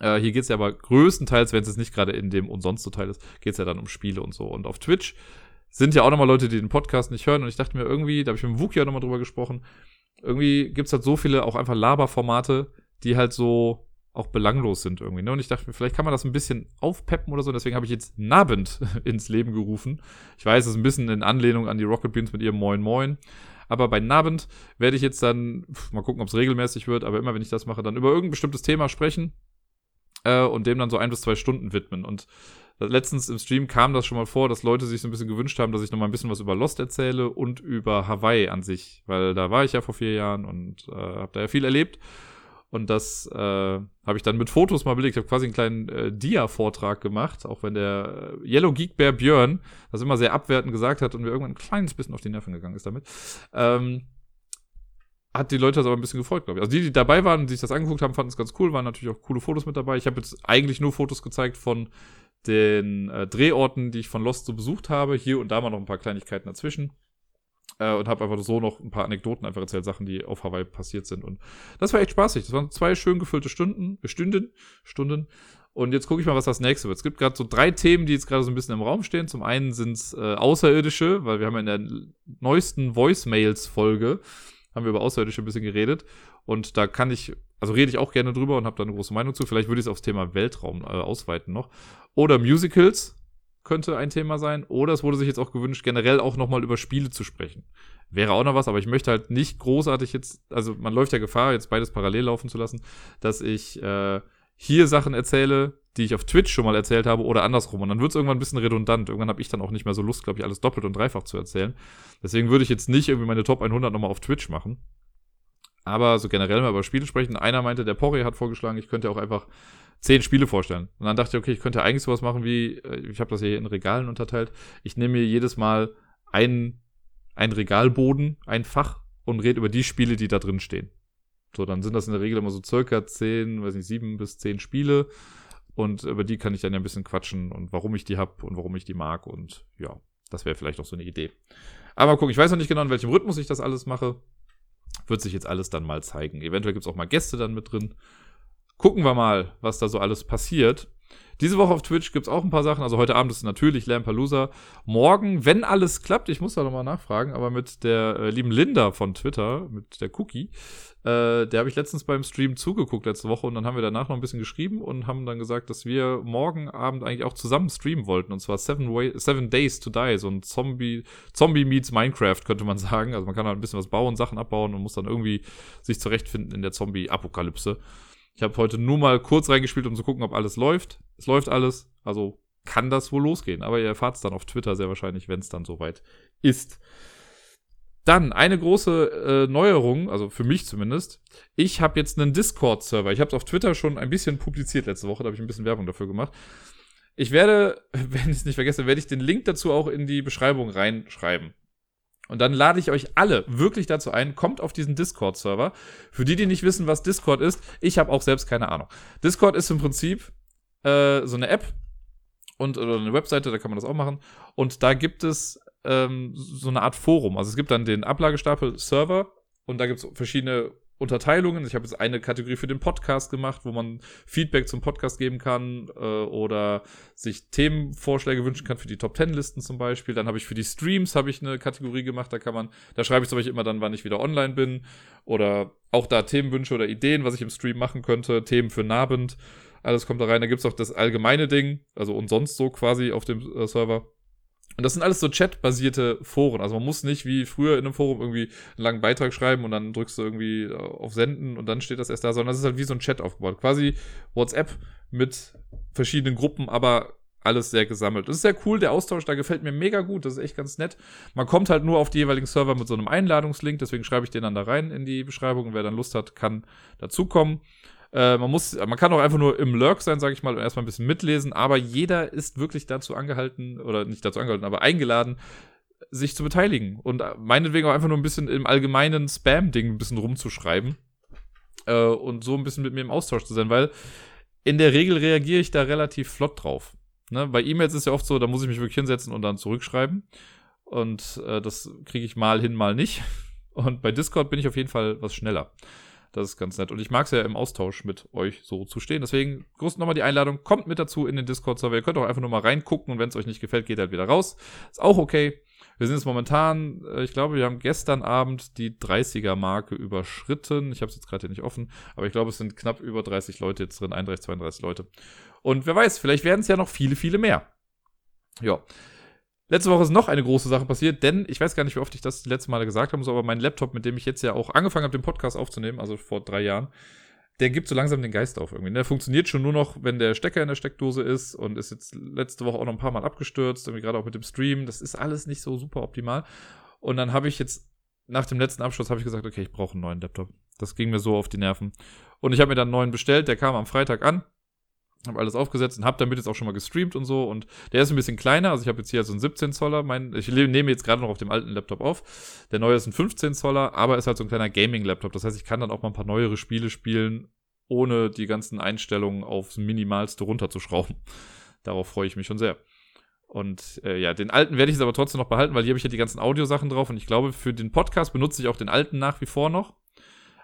Speaker 1: Äh, hier geht's ja aber größtenteils, wenn es jetzt nicht gerade in dem und sonst so Teil ist, geht's ja dann um Spiele und so. Und auf Twitch sind ja auch nochmal Leute, die den Podcast nicht hören. Und ich dachte mir irgendwie, da habe ich mit dem Wookie auch nochmal drüber gesprochen, irgendwie gibt's halt so viele auch einfach Laberformate, die halt so auch belanglos sind irgendwie. Ne? Und ich dachte mir, vielleicht kann man das ein bisschen aufpeppen oder so. Deswegen habe ich jetzt Nabend ins Leben gerufen. Ich weiß, es ist ein bisschen in Anlehnung an die Rocket Beans mit ihrem Moin Moin. Aber bei Nabend werde ich jetzt dann, mal gucken, ob es regelmäßig wird, aber immer wenn ich das mache, dann über irgendein bestimmtes Thema sprechen äh, und dem dann so ein bis zwei Stunden widmen. Und letztens im Stream kam das schon mal vor, dass Leute sich so ein bisschen gewünscht haben, dass ich noch mal ein bisschen was über Lost erzähle und über Hawaii an sich, weil da war ich ja vor vier Jahren und äh, habe da ja viel erlebt. Und das äh, habe ich dann mit Fotos mal belegt. Ich habe quasi einen kleinen äh, Dia-Vortrag gemacht, auch wenn der äh, Yellow Geek Bear Björn das immer sehr abwertend gesagt hat und mir irgendwann ein kleines bisschen auf die Nerven gegangen ist damit. Ähm, hat die Leute das aber ein bisschen gefreut, glaube ich. Also die, die dabei waren und sich das angeguckt haben, fanden es ganz cool, waren natürlich auch coole Fotos mit dabei. Ich habe jetzt eigentlich nur Fotos gezeigt von den äh, Drehorten, die ich von Lost so besucht habe. Hier und da mal noch ein paar Kleinigkeiten dazwischen. Äh, und habe einfach so noch ein paar Anekdoten einfach erzählt, Sachen, die auf Hawaii passiert sind. Und das war echt spaßig. Das waren zwei schön gefüllte Stunden, äh, Stunden, Stunden. Und jetzt gucke ich mal, was das nächste wird. Es gibt gerade so drei Themen, die jetzt gerade so ein bisschen im Raum stehen. Zum einen sind es äh, Außerirdische, weil wir haben in der neuesten Voicemails-Folge haben wir über Außerirdische ein bisschen geredet. Und da kann ich, also rede ich auch gerne drüber und habe da eine große Meinung zu. Vielleicht würde ich es aufs Thema Weltraum äh, ausweiten noch. Oder Musicals könnte ein Thema sein. Oder es wurde sich jetzt auch gewünscht, generell auch nochmal über Spiele zu sprechen. Wäre auch noch was, aber ich möchte halt nicht großartig jetzt, also man läuft ja Gefahr, jetzt beides parallel laufen zu lassen, dass ich äh, hier Sachen erzähle, die ich auf Twitch schon mal erzählt habe oder andersrum. Und dann wird es irgendwann ein bisschen redundant. Irgendwann habe ich dann auch nicht mehr so Lust, glaube ich, alles doppelt und dreifach zu erzählen. Deswegen würde ich jetzt nicht irgendwie meine Top 100 nochmal auf Twitch machen. Aber so generell mal über Spiele sprechen. Einer meinte, der Porri hat vorgeschlagen, ich könnte auch einfach zehn Spiele vorstellen. Und dann dachte ich, okay, ich könnte eigentlich sowas machen wie, äh, ich habe das hier in Regalen unterteilt. Ich nehme mir jedes Mal ein, ein Regalboden, ein Fach und rede über die Spiele, die da drin stehen. So, dann sind das in der Regel immer so circa zehn, weiß nicht, sieben bis zehn Spiele. Und über die kann ich dann ja ein bisschen quatschen und warum ich die habe und warum ich die mag. Und ja, das wäre vielleicht auch so eine Idee. Aber mal gucken, ich weiß noch nicht genau, in welchem Rhythmus ich das alles mache. Wird sich jetzt alles dann mal zeigen. Eventuell gibt es auch mal Gäste dann mit drin gucken wir mal, was da so alles passiert. Diese Woche auf Twitch gibt es auch ein paar Sachen. Also heute Abend ist natürlich Lampalooza. Morgen, wenn alles klappt, ich muss da nochmal nachfragen, aber mit der äh, lieben Linda von Twitter, mit der Cookie, äh, der habe ich letztens beim Stream zugeguckt letzte Woche und dann haben wir danach noch ein bisschen geschrieben und haben dann gesagt, dass wir morgen Abend eigentlich auch zusammen streamen wollten. Und zwar Seven, Way Seven Days to Die, so ein Zombie, Zombie meets Minecraft, könnte man sagen. Also man kann halt ein bisschen was bauen, Sachen abbauen und muss dann irgendwie sich zurechtfinden in der Zombie-Apokalypse. Ich habe heute nur mal kurz reingespielt, um zu gucken, ob alles läuft. Es läuft alles, also kann das wohl losgehen. Aber ihr erfahrt es dann auf Twitter sehr wahrscheinlich, wenn es dann soweit ist. Dann eine große äh, Neuerung, also für mich zumindest. Ich habe jetzt einen Discord-Server. Ich habe es auf Twitter schon ein bisschen publiziert letzte Woche, da habe ich ein bisschen Werbung dafür gemacht. Ich werde, wenn ich es nicht vergesse, werde ich den Link dazu auch in die Beschreibung reinschreiben. Und dann lade ich euch alle wirklich dazu ein, kommt auf diesen Discord-Server. Für die, die nicht wissen, was Discord ist, ich habe auch selbst keine Ahnung. Discord ist im Prinzip äh, so eine App und oder eine Webseite, da kann man das auch machen. Und da gibt es ähm, so eine Art Forum. Also es gibt dann den Ablagestapel Server und da gibt es verschiedene Unterteilungen. Ich habe jetzt eine Kategorie für den Podcast gemacht, wo man Feedback zum Podcast geben kann äh, oder sich Themenvorschläge wünschen kann für die Top Ten Listen zum Beispiel. Dann habe ich für die Streams habe ich eine Kategorie gemacht. Da kann man, da schreibe ich zum Beispiel immer dann, wann ich wieder online bin oder auch da Themenwünsche oder Ideen, was ich im Stream machen könnte, Themen für Nabend. Alles kommt da rein. Da gibt es auch das allgemeine Ding, also und sonst so quasi auf dem äh, Server. Und das sind alles so chatbasierte Foren. Also man muss nicht wie früher in einem Forum irgendwie einen langen Beitrag schreiben und dann drückst du irgendwie äh, auf Senden und dann steht das erst da, sondern das ist halt wie so ein Chat aufgebaut. Quasi WhatsApp mit verschiedenen Gruppen, aber alles sehr gesammelt. Das ist sehr cool, der Austausch, da gefällt mir mega gut, das ist echt ganz nett. Man kommt halt nur auf die jeweiligen Server mit so einem Einladungslink, deswegen schreibe ich den dann da rein in die Beschreibung und wer dann Lust hat, kann dazukommen. Äh, man muss, man kann auch einfach nur im Lurk sein, sage ich mal, und erstmal ein bisschen mitlesen, aber jeder ist wirklich dazu angehalten, oder nicht dazu angehalten, aber eingeladen, sich zu beteiligen. Und meinetwegen auch einfach nur ein bisschen im allgemeinen Spam-Ding ein bisschen rumzuschreiben. Äh, und so ein bisschen mit mir im Austausch zu sein, weil in der Regel reagiere ich da relativ flott drauf. Ne? Bei E-Mails ist ja oft so, da muss ich mich wirklich hinsetzen und dann zurückschreiben. Und äh, das kriege ich mal hin, mal nicht. Und bei Discord bin ich auf jeden Fall was schneller. Das ist ganz nett. Und ich mag es ja im Austausch mit euch so zu stehen. Deswegen groß nochmal die Einladung. Kommt mit dazu in den Discord-Server. Ihr könnt auch einfach nur mal reingucken und wenn es euch nicht gefällt, geht halt wieder raus. Ist auch okay. Wir sind jetzt momentan, äh, ich glaube, wir haben gestern Abend die 30er-Marke überschritten. Ich habe es jetzt gerade hier nicht offen, aber ich glaube, es sind knapp über 30 Leute jetzt drin, 31, 32 Leute. Und wer weiß, vielleicht werden es ja noch viele, viele mehr. Ja. Letzte Woche ist noch eine große Sache passiert, denn ich weiß gar nicht, wie oft ich das die letzten Male gesagt habe, so, aber mein Laptop, mit dem ich jetzt ja auch angefangen habe, den Podcast aufzunehmen, also vor drei Jahren, der gibt so langsam den Geist auf irgendwie. Der funktioniert schon nur noch, wenn der Stecker in der Steckdose ist und ist jetzt letzte Woche auch noch ein paar Mal abgestürzt, irgendwie gerade auch mit dem Stream. Das ist alles nicht so super optimal. Und dann habe ich jetzt nach dem letzten Abschluss habe ich gesagt, okay, ich brauche einen neuen Laptop. Das ging mir so auf die Nerven. Und ich habe mir dann einen neuen bestellt, der kam am Freitag an. Habe alles aufgesetzt und habe damit jetzt auch schon mal gestreamt und so. Und der ist ein bisschen kleiner. Also ich habe jetzt hier so einen 17 Zoller. Mein, ich nehme jetzt gerade noch auf dem alten Laptop auf. Der neue ist ein 15 Zoller, aber ist halt so ein kleiner Gaming-Laptop. Das heißt, ich kann dann auch mal ein paar neuere Spiele spielen, ohne die ganzen Einstellungen aufs Minimalste runterzuschrauben. Darauf freue ich mich schon sehr. Und äh, ja, den alten werde ich jetzt aber trotzdem noch behalten, weil hier habe ich ja die ganzen Audiosachen drauf und ich glaube, für den Podcast benutze ich auch den alten nach wie vor noch.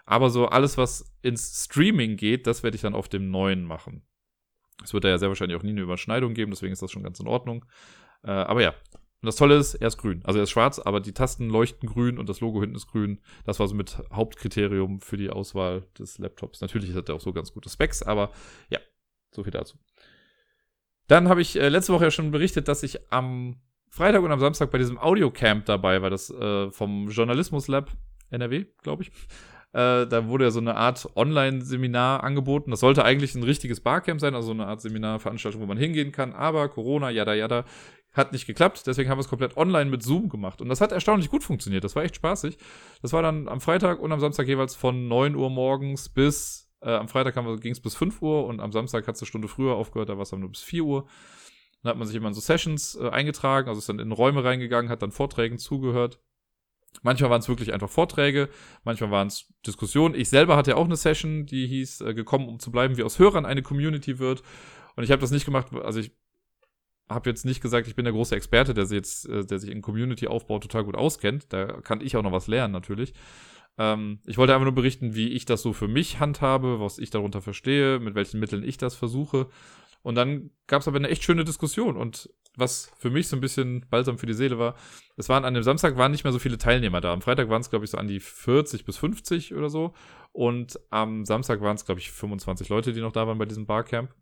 Speaker 1: Aber so alles, was ins Streaming geht, das werde ich dann auf dem neuen machen. Es wird da ja sehr wahrscheinlich auch nie eine Überschneidung geben, deswegen ist das schon ganz in Ordnung. Äh, aber ja, und das Tolle ist, er ist grün. Also er ist schwarz, aber die Tasten leuchten grün und das Logo hinten ist grün. Das war so mit Hauptkriterium für die Auswahl des Laptops. Natürlich hat er auch so ganz gute Specs, aber ja, so viel dazu. Dann habe ich äh, letzte Woche ja schon berichtet, dass ich am Freitag und am Samstag bei diesem Audiocamp dabei war, das äh, vom Journalismus Lab NRW, glaube ich. Äh, da wurde ja so eine Art Online-Seminar angeboten. Das sollte eigentlich ein richtiges Barcamp sein, also eine Art Seminarveranstaltung, wo man hingehen kann. Aber Corona, jada, jada, hat nicht geklappt. Deswegen haben wir es komplett online mit Zoom gemacht. Und das hat erstaunlich gut funktioniert. Das war echt spaßig. Das war dann am Freitag und am Samstag jeweils von 9 Uhr morgens bis, äh, am Freitag ging es bis 5 Uhr und am Samstag hat es eine Stunde früher aufgehört, da war es dann nur bis 4 Uhr. Dann hat man sich immer in so Sessions äh, eingetragen, also ist dann in Räume reingegangen, hat dann Vorträgen zugehört. Manchmal waren es wirklich einfach Vorträge, manchmal waren es Diskussionen. Ich selber hatte ja auch eine Session, die hieß äh, gekommen, um zu bleiben, wie aus Hörern eine Community wird. Und ich habe das nicht gemacht, also ich habe jetzt nicht gesagt, ich bin der große Experte, der sich jetzt, äh, der sich in Community-Aufbau total gut auskennt. Da kann ich auch noch was lernen, natürlich. Ähm, ich wollte einfach nur berichten, wie ich das so für mich handhabe, was ich darunter verstehe, mit welchen Mitteln ich das versuche. Und dann gab es aber eine echt schöne Diskussion. Und was für mich so ein bisschen balsam für die Seele war, es waren an dem Samstag waren nicht mehr so viele Teilnehmer da. Am Freitag waren es, glaube ich, so an die 40 bis 50 oder so. Und am Samstag waren es, glaube ich, 25 Leute, die noch da waren bei diesem Barcamp.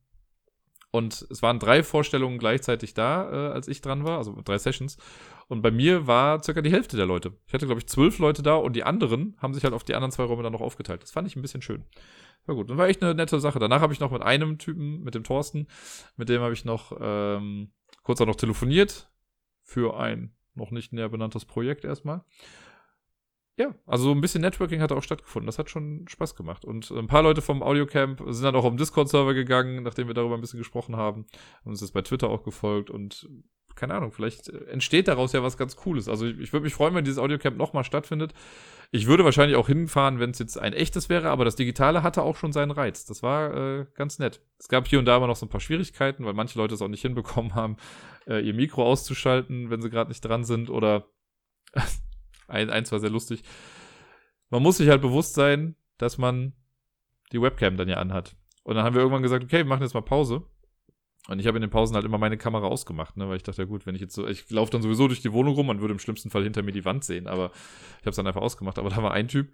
Speaker 1: Und es waren drei Vorstellungen gleichzeitig da, äh, als ich dran war, also drei Sessions. Und bei mir war circa die Hälfte der Leute. Ich hatte, glaube ich, zwölf Leute da und die anderen haben sich halt auf die anderen zwei Räume dann noch aufgeteilt. Das fand ich ein bisschen schön. War gut. Und war echt eine nette Sache. Danach habe ich noch mit einem Typen, mit dem Thorsten, mit dem habe ich noch ähm, kurz auch noch telefoniert für ein noch nicht näher benanntes Projekt erstmal ja, also ein bisschen Networking hat auch stattgefunden. Das hat schon Spaß gemacht. Und ein paar Leute vom Audiocamp sind dann auch auf den Discord-Server gegangen, nachdem wir darüber ein bisschen gesprochen haben. Haben uns jetzt bei Twitter auch gefolgt und keine Ahnung, vielleicht entsteht daraus ja was ganz Cooles. Also ich, ich würde mich freuen, wenn dieses Audiocamp nochmal stattfindet. Ich würde wahrscheinlich auch hinfahren, wenn es jetzt ein echtes wäre, aber das Digitale hatte auch schon seinen Reiz. Das war äh, ganz nett. Es gab hier und da aber noch so ein paar Schwierigkeiten, weil manche Leute es auch nicht hinbekommen haben, äh, ihr Mikro auszuschalten, wenn sie gerade nicht dran sind oder ein, eins war sehr lustig. Man muss sich halt bewusst sein, dass man die Webcam dann ja anhat. Und dann haben wir irgendwann gesagt, okay, wir machen jetzt mal Pause. Und ich habe in den Pausen halt immer meine Kamera ausgemacht, ne, weil ich dachte, ja gut, wenn ich jetzt so, ich laufe dann sowieso durch die Wohnung rum, man würde im schlimmsten Fall hinter mir die Wand sehen, aber ich habe es dann einfach ausgemacht. Aber da war ein Typ,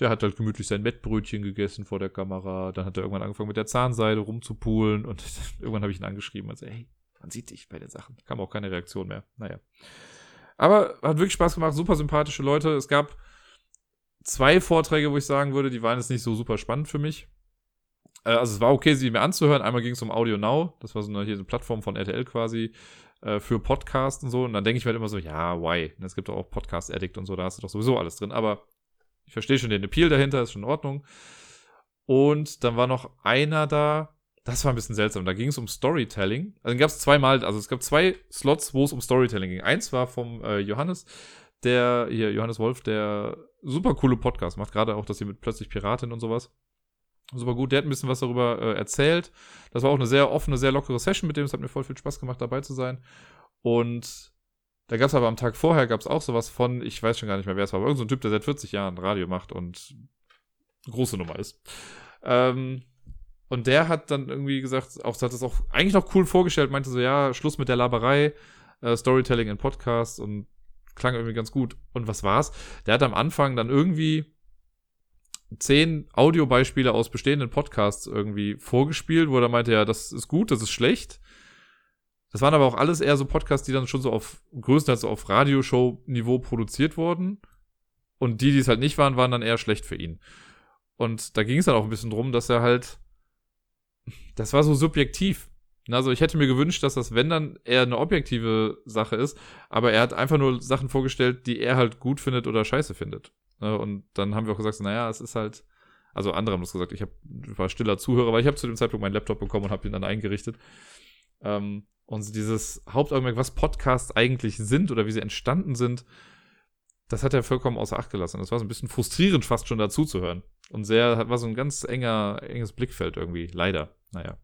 Speaker 1: der hat halt gemütlich sein Mettbrötchen gegessen vor der Kamera. Dann hat er irgendwann angefangen mit der Zahnseide rumzupulen und irgendwann habe ich ihn angeschrieben und so, hey, man sieht dich bei den Sachen. Kam auch keine Reaktion mehr. Naja. Aber hat wirklich Spaß gemacht, super sympathische Leute. Es gab zwei Vorträge, wo ich sagen würde, die waren jetzt nicht so super spannend für mich. Äh, also es war okay, sie mir anzuhören. Einmal ging es um Audio Now, das war so eine, hier eine Plattform von RTL quasi äh, für Podcasts und so. Und dann denke ich mir halt immer so, ja, why? Und es gibt auch Podcast Addict und so, da hast du doch sowieso alles drin. Aber ich verstehe schon den Appeal dahinter, ist schon in Ordnung. Und dann war noch einer da, das war ein bisschen seltsam. Da ging es um Storytelling. Also gab es zweimal, also es gab zwei Slots, wo es um Storytelling ging. Eins war vom äh, Johannes, der, hier, Johannes Wolf, der super coole Podcast macht, gerade auch, dass sie mit plötzlich Piratin und sowas. Super gut, der hat ein bisschen was darüber äh, erzählt. Das war auch eine sehr offene, sehr lockere Session mit dem. Es hat mir voll viel Spaß gemacht, dabei zu sein. Und da gab es aber am Tag vorher gab es auch sowas von, ich weiß schon gar nicht mehr, wer es war, aber irgendein so Typ, der seit 40 Jahren Radio macht und eine große Nummer ist. Ähm, und der hat dann irgendwie gesagt, auch hat das auch eigentlich noch cool vorgestellt, meinte so, ja, Schluss mit der Laberei, äh, Storytelling in Podcasts und klang irgendwie ganz gut. Und was war's? Der hat am Anfang dann irgendwie zehn Audiobeispiele aus bestehenden Podcasts irgendwie vorgespielt, wo er meinte, ja, das ist gut, das ist schlecht. Das waren aber auch alles eher so Podcasts, die dann schon so auf größtenteils auf Radioshow-Niveau produziert wurden. Und die, die es halt nicht waren, waren dann eher schlecht für ihn. Und da ging es dann auch ein bisschen drum, dass er halt, das war so subjektiv. Also ich hätte mir gewünscht, dass das, wenn dann, eher eine objektive Sache ist, aber er hat einfach nur Sachen vorgestellt, die er halt gut findet oder scheiße findet. Ne, und dann haben wir auch gesagt, naja, es ist halt, also andere haben das gesagt, ich hab, war stiller Zuhörer, weil ich habe zu dem Zeitpunkt meinen Laptop bekommen und habe ihn dann eingerichtet. Ähm, und dieses Hauptaugenmerk, was Podcasts eigentlich sind oder wie sie entstanden sind, das hat er vollkommen außer Acht gelassen. Das war so ein bisschen frustrierend, fast schon dazu zu hören. Und sehr, war so ein ganz enger, enges Blickfeld irgendwie, leider. Naja.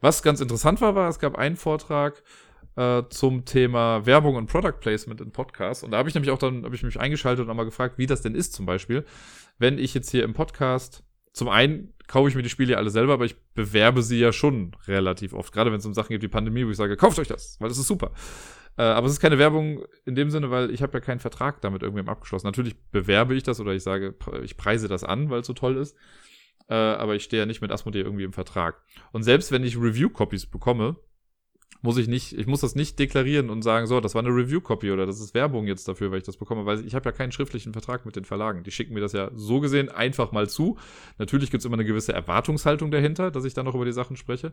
Speaker 1: Was ganz interessant war, war, es gab einen Vortrag äh, zum Thema Werbung und Product Placement in Podcasts. Und da habe ich nämlich auch dann, habe ich mich eingeschaltet und mal gefragt, wie das denn ist zum Beispiel, wenn ich jetzt hier im Podcast, zum einen kaufe ich mir die Spiele ja alle selber, aber ich bewerbe sie ja schon relativ oft. Gerade wenn es um Sachen gibt wie Pandemie, wo ich sage, kauft euch das, weil das ist super. Äh, aber es ist keine Werbung in dem Sinne, weil ich habe ja keinen Vertrag damit irgendwem abgeschlossen. Natürlich bewerbe ich das oder ich sage, ich preise das an, weil es so toll ist. Äh, aber ich stehe ja nicht mit Asmodee irgendwie im Vertrag. Und selbst wenn ich Review-Copies bekomme, muss ich nicht, ich muss das nicht deklarieren und sagen, so, das war eine Review-Copy oder das ist Werbung jetzt dafür, weil ich das bekomme, weil ich habe ja keinen schriftlichen Vertrag mit den Verlagen. Die schicken mir das ja so gesehen einfach mal zu. Natürlich gibt es immer eine gewisse Erwartungshaltung dahinter, dass ich dann noch über die Sachen spreche.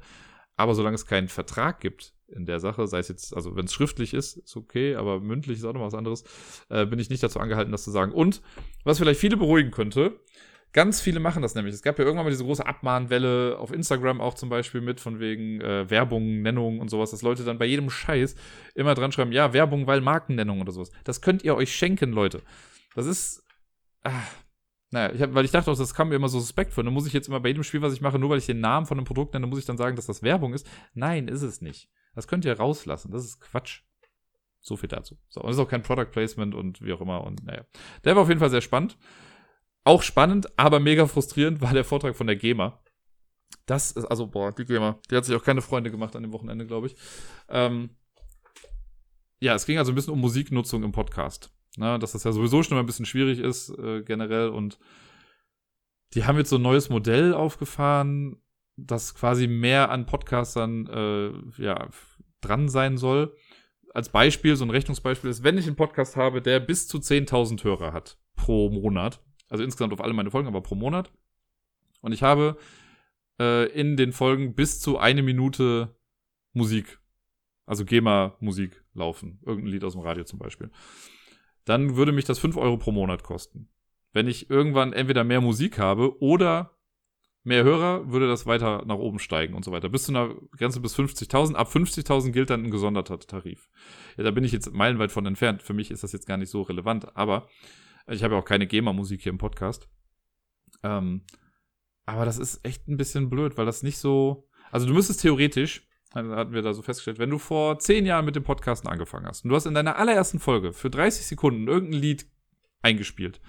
Speaker 1: Aber solange es keinen Vertrag gibt in der Sache, sei es jetzt, also wenn es schriftlich ist, ist okay, aber mündlich ist auch noch was anderes, äh, bin ich nicht dazu angehalten, das zu sagen. Und was vielleicht viele beruhigen könnte, Ganz viele machen das nämlich. Es gab ja irgendwann mal diese große Abmahnwelle auf Instagram auch zum Beispiel mit, von wegen äh, Werbung, Nennung und sowas, dass Leute dann bei jedem Scheiß immer dran schreiben, ja, Werbung, weil Markennennung oder sowas. Das könnt ihr euch schenken, Leute. Das ist. Ah, naja, ich hab, weil ich dachte auch, das kam mir immer so suspekt vor. Dann muss ich jetzt immer bei jedem Spiel, was ich mache, nur weil ich den Namen von einem Produkt nenne, muss ich dann sagen, dass das Werbung ist. Nein, ist es nicht. Das könnt ihr rauslassen. Das ist Quatsch. So viel dazu. So, und ist auch kein Product Placement und wie auch immer. Und naja. Der war auf jeden Fall sehr spannend. Auch spannend, aber mega frustrierend war der Vortrag von der GEMA. Das ist, also, boah, die GEMA, die hat sich auch keine Freunde gemacht an dem Wochenende, glaube ich. Ähm, ja, es ging also ein bisschen um Musiknutzung im Podcast. Ne, dass das ja sowieso schon mal ein bisschen schwierig ist, äh, generell. Und die haben jetzt so ein neues Modell aufgefahren, das quasi mehr an Podcastern äh, ja, dran sein soll. Als Beispiel, so ein Rechnungsbeispiel ist, wenn ich einen Podcast habe, der bis zu 10.000 Hörer hat pro Monat, also insgesamt auf alle meine Folgen, aber pro Monat. Und ich habe äh, in den Folgen bis zu eine Minute Musik, also GEMA-Musik laufen. Irgendein Lied aus dem Radio zum Beispiel. Dann würde mich das 5 Euro pro Monat kosten. Wenn ich irgendwann entweder mehr Musik habe oder mehr Hörer, würde das weiter nach oben steigen und so weiter. Bis zu einer Grenze bis 50.000. Ab 50.000 gilt dann ein gesonderter Tarif. Ja, da bin ich jetzt meilenweit von entfernt. Für mich ist das jetzt gar nicht so relevant. Aber ich habe ja auch keine GEMA-Musik hier im Podcast. Ähm, aber das ist echt ein bisschen blöd, weil das nicht so. Also du müsstest theoretisch, hatten wir da so festgestellt, wenn du vor zehn Jahren mit dem Podcasten angefangen hast und du hast in deiner allerersten Folge für 30 Sekunden irgendein Lied eingespielt,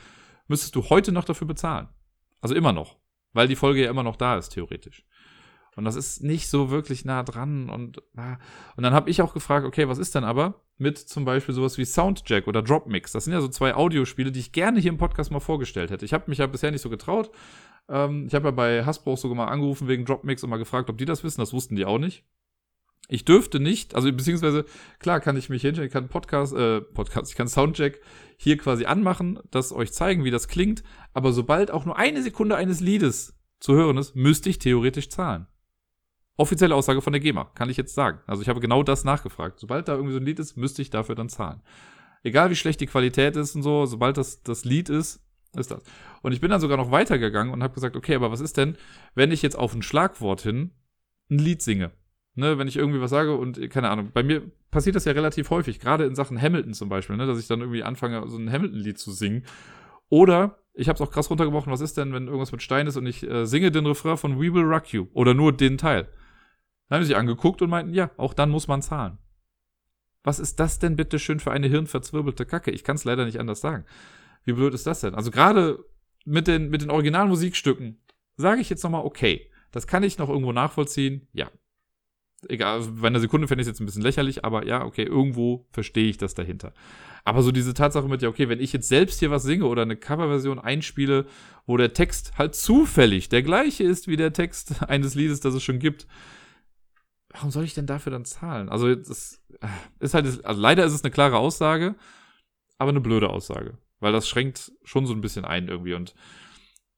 Speaker 1: müsstest du heute noch dafür bezahlen. Also immer noch. Weil die Folge ja immer noch da ist, theoretisch. Und das ist nicht so wirklich nah dran. Und, ah. und dann habe ich auch gefragt, okay, was ist denn aber mit zum Beispiel sowas wie Soundjack oder Dropmix? Das sind ja so zwei Audiospiele, die ich gerne hier im Podcast mal vorgestellt hätte. Ich habe mich ja bisher nicht so getraut. Ähm, ich habe ja bei Hasbro sogar mal angerufen wegen Dropmix und mal gefragt, ob die das wissen. Das wussten die auch nicht. Ich dürfte nicht, also beziehungsweise, klar kann ich mich hinstellen, ich kann Podcast, äh, Podcast, ich kann Soundjack hier quasi anmachen, das euch zeigen, wie das klingt, aber sobald auch nur eine Sekunde eines Liedes zu hören ist, müsste ich theoretisch zahlen. Offizielle Aussage von der GEMA, kann ich jetzt sagen. Also ich habe genau das nachgefragt. Sobald da irgendwie so ein Lied ist, müsste ich dafür dann zahlen. Egal wie schlecht die Qualität ist und so, sobald das das Lied ist, ist das. Und ich bin dann sogar noch weitergegangen und habe gesagt, okay, aber was ist denn, wenn ich jetzt auf ein Schlagwort hin ein Lied singe? Ne, wenn ich irgendwie was sage und keine Ahnung, bei mir passiert das ja relativ häufig, gerade in Sachen Hamilton zum Beispiel, ne, dass ich dann irgendwie anfange, so ein Hamilton-Lied zu singen. Oder ich habe es auch krass runtergebrochen, was ist denn, wenn irgendwas mit Stein ist und ich äh, singe den Refrain von We Will Rock You oder nur den Teil? Dann haben sie sich angeguckt und meinten, ja, auch dann muss man zahlen. Was ist das denn bitte schön für eine hirnverzwirbelte Kacke? Ich kann es leider nicht anders sagen. Wie blöd ist das denn? Also gerade mit den, mit den Originalmusikstücken sage ich jetzt nochmal, okay, das kann ich noch irgendwo nachvollziehen, ja. egal, bei einer Sekunde fände ich es jetzt ein bisschen lächerlich, aber ja, okay, irgendwo verstehe ich das dahinter. Aber so diese Tatsache mit, ja, okay, wenn ich jetzt selbst hier was singe oder eine Coverversion einspiele, wo der Text halt zufällig der gleiche ist wie der Text eines Liedes, das es schon gibt, warum soll ich denn dafür dann zahlen? Also, das äh, ist halt, also leider ist es eine klare Aussage, aber eine blöde Aussage. Weil das schränkt schon so ein bisschen ein irgendwie und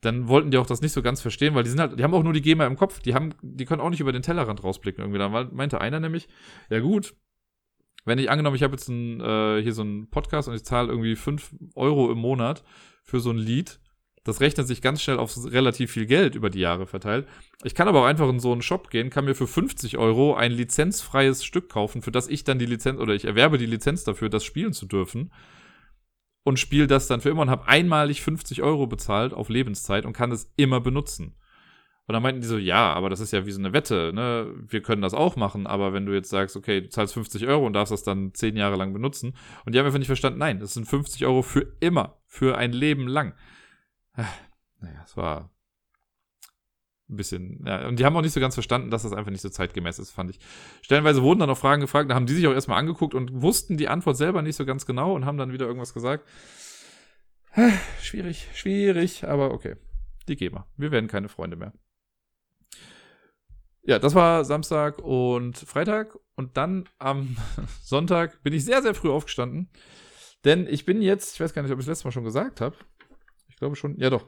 Speaker 1: dann wollten die auch das nicht so ganz verstehen, weil die sind halt, die haben auch nur die GEMA im Kopf, die haben, die können auch nicht über den Tellerrand rausblicken irgendwie. Da meinte einer nämlich, ja gut, wenn ich angenommen, ich habe jetzt ein, äh, hier so einen Podcast und ich zahle irgendwie 5 Euro im Monat für so ein Lied, das rechnet sich ganz schnell auf relativ viel Geld über die Jahre verteilt. Ich kann aber auch einfach in so einen Shop gehen, kann mir für 50 Euro ein lizenzfreies Stück kaufen, für das ich dann die Lizenz oder ich erwerbe die Lizenz dafür, das spielen zu dürfen und spiele das dann für immer und habe einmalig 50 Euro bezahlt auf Lebenszeit und kann es immer benutzen. Und dann meinten die so, ja, aber das ist ja wie so eine Wette, ne? Wir können das auch machen, aber wenn du jetzt sagst, okay, du zahlst 50 Euro und darfst das dann 10 Jahre lang benutzen. Und die haben einfach nicht verstanden, nein, das sind 50 Euro für immer, für ein Leben lang. Naja, es war ein bisschen, ja, und die haben auch nicht so ganz verstanden, dass das einfach nicht so zeitgemäß ist, fand ich. Stellenweise wurden dann auch Fragen gefragt, da haben die sich auch erstmal angeguckt und wussten die Antwort selber nicht so ganz genau und haben dann wieder irgendwas gesagt. Schwierig, schwierig, aber okay. Die gehen wir. Wir werden keine Freunde mehr. Ja, das war Samstag und Freitag. Und dann am Sonntag bin ich sehr, sehr früh aufgestanden. Denn ich bin jetzt, ich weiß gar nicht, ob ich das letzte Mal schon gesagt habe. Ich glaube schon, ja doch.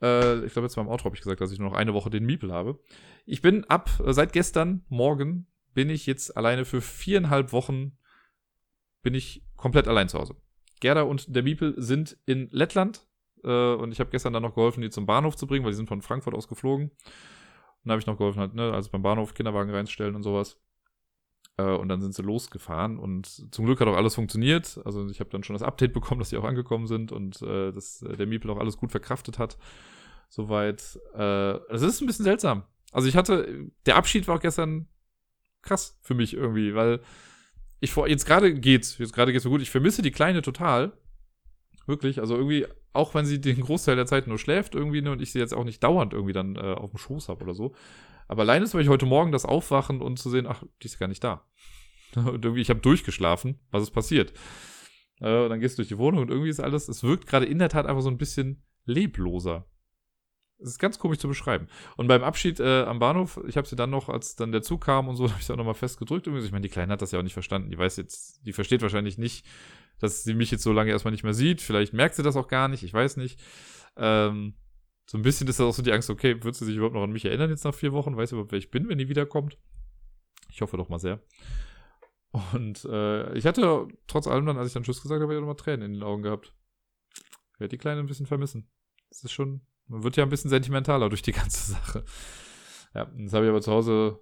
Speaker 1: Äh, ich glaube, jetzt beim Outro habe ich gesagt, dass ich nur noch eine Woche den Miepel habe. Ich bin ab, äh, seit gestern Morgen bin ich jetzt alleine für viereinhalb Wochen bin ich komplett allein zu Hause. Gerda und der Miepel sind in Lettland äh, und ich habe gestern dann noch geholfen, die zum Bahnhof zu bringen, weil die sind von Frankfurt aus geflogen. Und dann habe ich noch geholfen, halt, ne, also beim Bahnhof Kinderwagen reinstellen und sowas. Äh, und dann sind sie losgefahren und zum Glück hat auch alles funktioniert. Also ich habe dann schon das Update bekommen, dass sie auch angekommen sind und äh, dass äh, der Miepel auch alles gut verkraftet hat soweit. Äh, es ist ein bisschen seltsam. Also ich hatte, der Abschied war auch gestern krass für mich irgendwie, weil ich vor, jetzt gerade geht's, jetzt gerade geht's so gut. Ich vermisse die Kleine total. Wirklich, also irgendwie, auch wenn sie den Großteil der Zeit nur schläft irgendwie, ne, und ich sie jetzt auch nicht dauernd irgendwie dann äh, auf dem Schoß habe oder so. Aber allein ist, weil ich heute Morgen das Aufwachen und zu sehen, ach, die ist gar nicht da. Und irgendwie, ich habe durchgeschlafen, was ist passiert. Äh, und dann gehst du durch die Wohnung und irgendwie ist alles, es wirkt gerade in der Tat einfach so ein bisschen lebloser. Es ist ganz komisch zu beschreiben. Und beim Abschied äh, am Bahnhof, ich habe sie dann noch, als dann der Zug kam und so, habe ich sie auch nochmal festgedrückt. Ich meine, die Kleine hat das ja auch nicht verstanden. Die weiß jetzt, die versteht wahrscheinlich nicht, dass sie mich jetzt so lange erstmal nicht mehr sieht. Vielleicht merkt sie das auch gar nicht, ich weiß nicht. Ähm, so ein bisschen ist das auch so die Angst, okay, wird sie sich überhaupt noch an mich erinnern jetzt nach vier Wochen? Weiß sie überhaupt, wer ich bin, wenn die wiederkommt? Ich hoffe doch mal sehr. Und äh, ich hatte trotz allem dann, als ich dann Tschüss gesagt habe, auch nochmal Tränen in den Augen gehabt. Ich werde die Kleine ein bisschen vermissen. Das ist schon, man wird ja ein bisschen sentimentaler durch die ganze Sache. Ja, das habe ich aber zu Hause,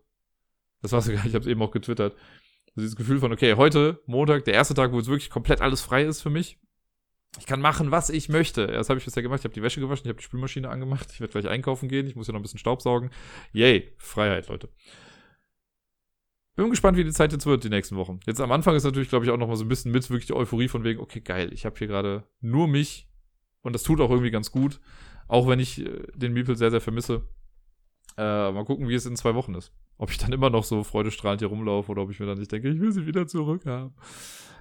Speaker 1: das war sogar, ich habe es eben auch getwittert. Also dieses Gefühl von, okay, heute, Montag, der erste Tag, wo es wirklich komplett alles frei ist für mich. Ich kann machen, was ich möchte. Das habe ich bisher gemacht. Ich habe die Wäsche gewaschen, ich habe die Spülmaschine angemacht. Ich werde gleich einkaufen gehen. Ich muss ja noch ein bisschen Staub saugen. Yay, Freiheit, Leute. Bin gespannt, wie die Zeit jetzt wird, die nächsten Wochen. Jetzt am Anfang ist natürlich, glaube ich, auch noch mal so ein bisschen mit wirklich die Euphorie von wegen, okay, geil, ich habe hier gerade nur mich und das tut auch irgendwie ganz gut. Auch wenn ich äh, den Meeple sehr, sehr vermisse. Äh, mal gucken, wie es in zwei Wochen ist. Ob ich dann immer noch so freudestrahlend hier rumlaufe oder ob ich mir dann nicht denke, ich will sie wieder zurückhaben.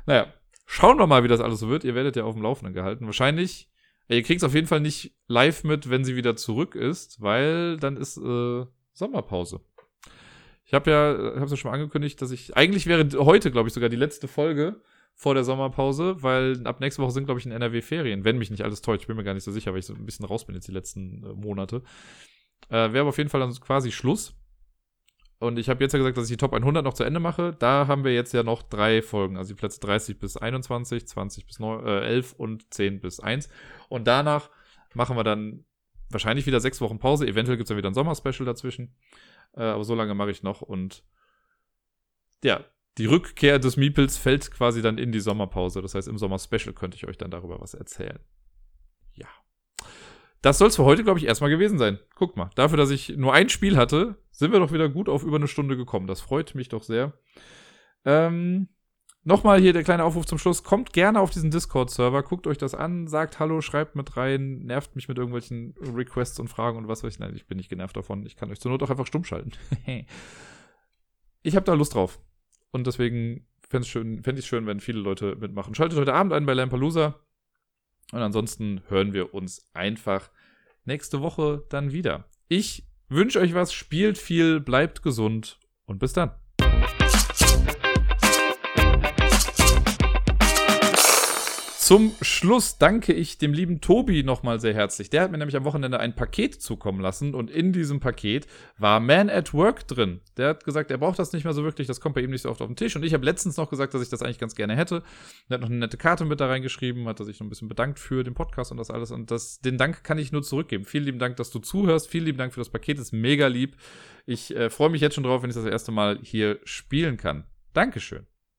Speaker 1: Naja, schauen wir mal, wie das alles so wird. Ihr werdet ja auf dem Laufenden gehalten. Wahrscheinlich, äh, ihr kriegt es auf jeden Fall nicht live mit, wenn sie wieder zurück ist, weil dann ist äh, Sommerpause. Ich habe ja, habe es ja schon mal angekündigt, dass ich, eigentlich wäre heute, glaube ich, sogar die letzte Folge vor der Sommerpause, weil ab nächste Woche sind, glaube ich, in NRW Ferien, wenn mich nicht alles täuscht. Ich bin mir gar nicht so sicher, weil ich so ein bisschen raus bin jetzt die letzten äh, Monate. Äh, Wäre aber auf jeden Fall dann quasi Schluss. Und ich habe jetzt ja gesagt, dass ich die Top 100 noch zu Ende mache. Da haben wir jetzt ja noch drei Folgen, also die Plätze 30 bis 21, 20 bis 9, äh, 11 und 10 bis 1. Und danach machen wir dann wahrscheinlich wieder sechs Wochen Pause. Eventuell gibt es dann wieder ein Sommerspecial dazwischen. Äh, aber so lange mache ich noch. Und ja, die Rückkehr des Meeples fällt quasi dann in die Sommerpause. Das heißt, im Sommer-Special könnte ich euch dann darüber was erzählen. Das soll es für heute, glaube ich, erstmal gewesen sein. Guckt mal, dafür, dass ich nur ein Spiel hatte, sind wir doch wieder gut auf über eine Stunde gekommen. Das freut mich doch sehr. Ähm, Nochmal hier der kleine Aufruf zum Schluss. Kommt gerne auf diesen Discord-Server, guckt euch das an, sagt Hallo, schreibt mit rein, nervt mich mit irgendwelchen Requests und Fragen und was weiß ich. Nein, ich bin nicht genervt davon. Ich kann euch zur Not auch einfach stumm schalten. ich habe da Lust drauf. Und deswegen fände ich fänd schön, wenn viele Leute mitmachen. Schaltet heute Abend ein bei Lampalooza. Und ansonsten hören wir uns einfach nächste Woche dann wieder. Ich wünsche euch was, spielt viel, bleibt gesund und bis dann. Zum Schluss danke ich dem lieben Tobi nochmal sehr herzlich. Der hat mir nämlich am Wochenende ein Paket zukommen lassen und in diesem Paket war Man at Work drin. Der hat gesagt, er braucht das nicht mehr so wirklich, das kommt bei ihm nicht so oft auf den Tisch. Und ich habe letztens noch gesagt, dass ich das eigentlich ganz gerne hätte. Er hat noch eine nette Karte mit da reingeschrieben, hat er sich noch ein bisschen bedankt für den Podcast und das alles. Und das, den Dank kann ich nur zurückgeben. Vielen lieben Dank, dass du zuhörst. Vielen lieben Dank für das Paket, ist mega lieb. Ich äh, freue mich jetzt schon drauf, wenn ich das erste Mal hier spielen kann. Dankeschön.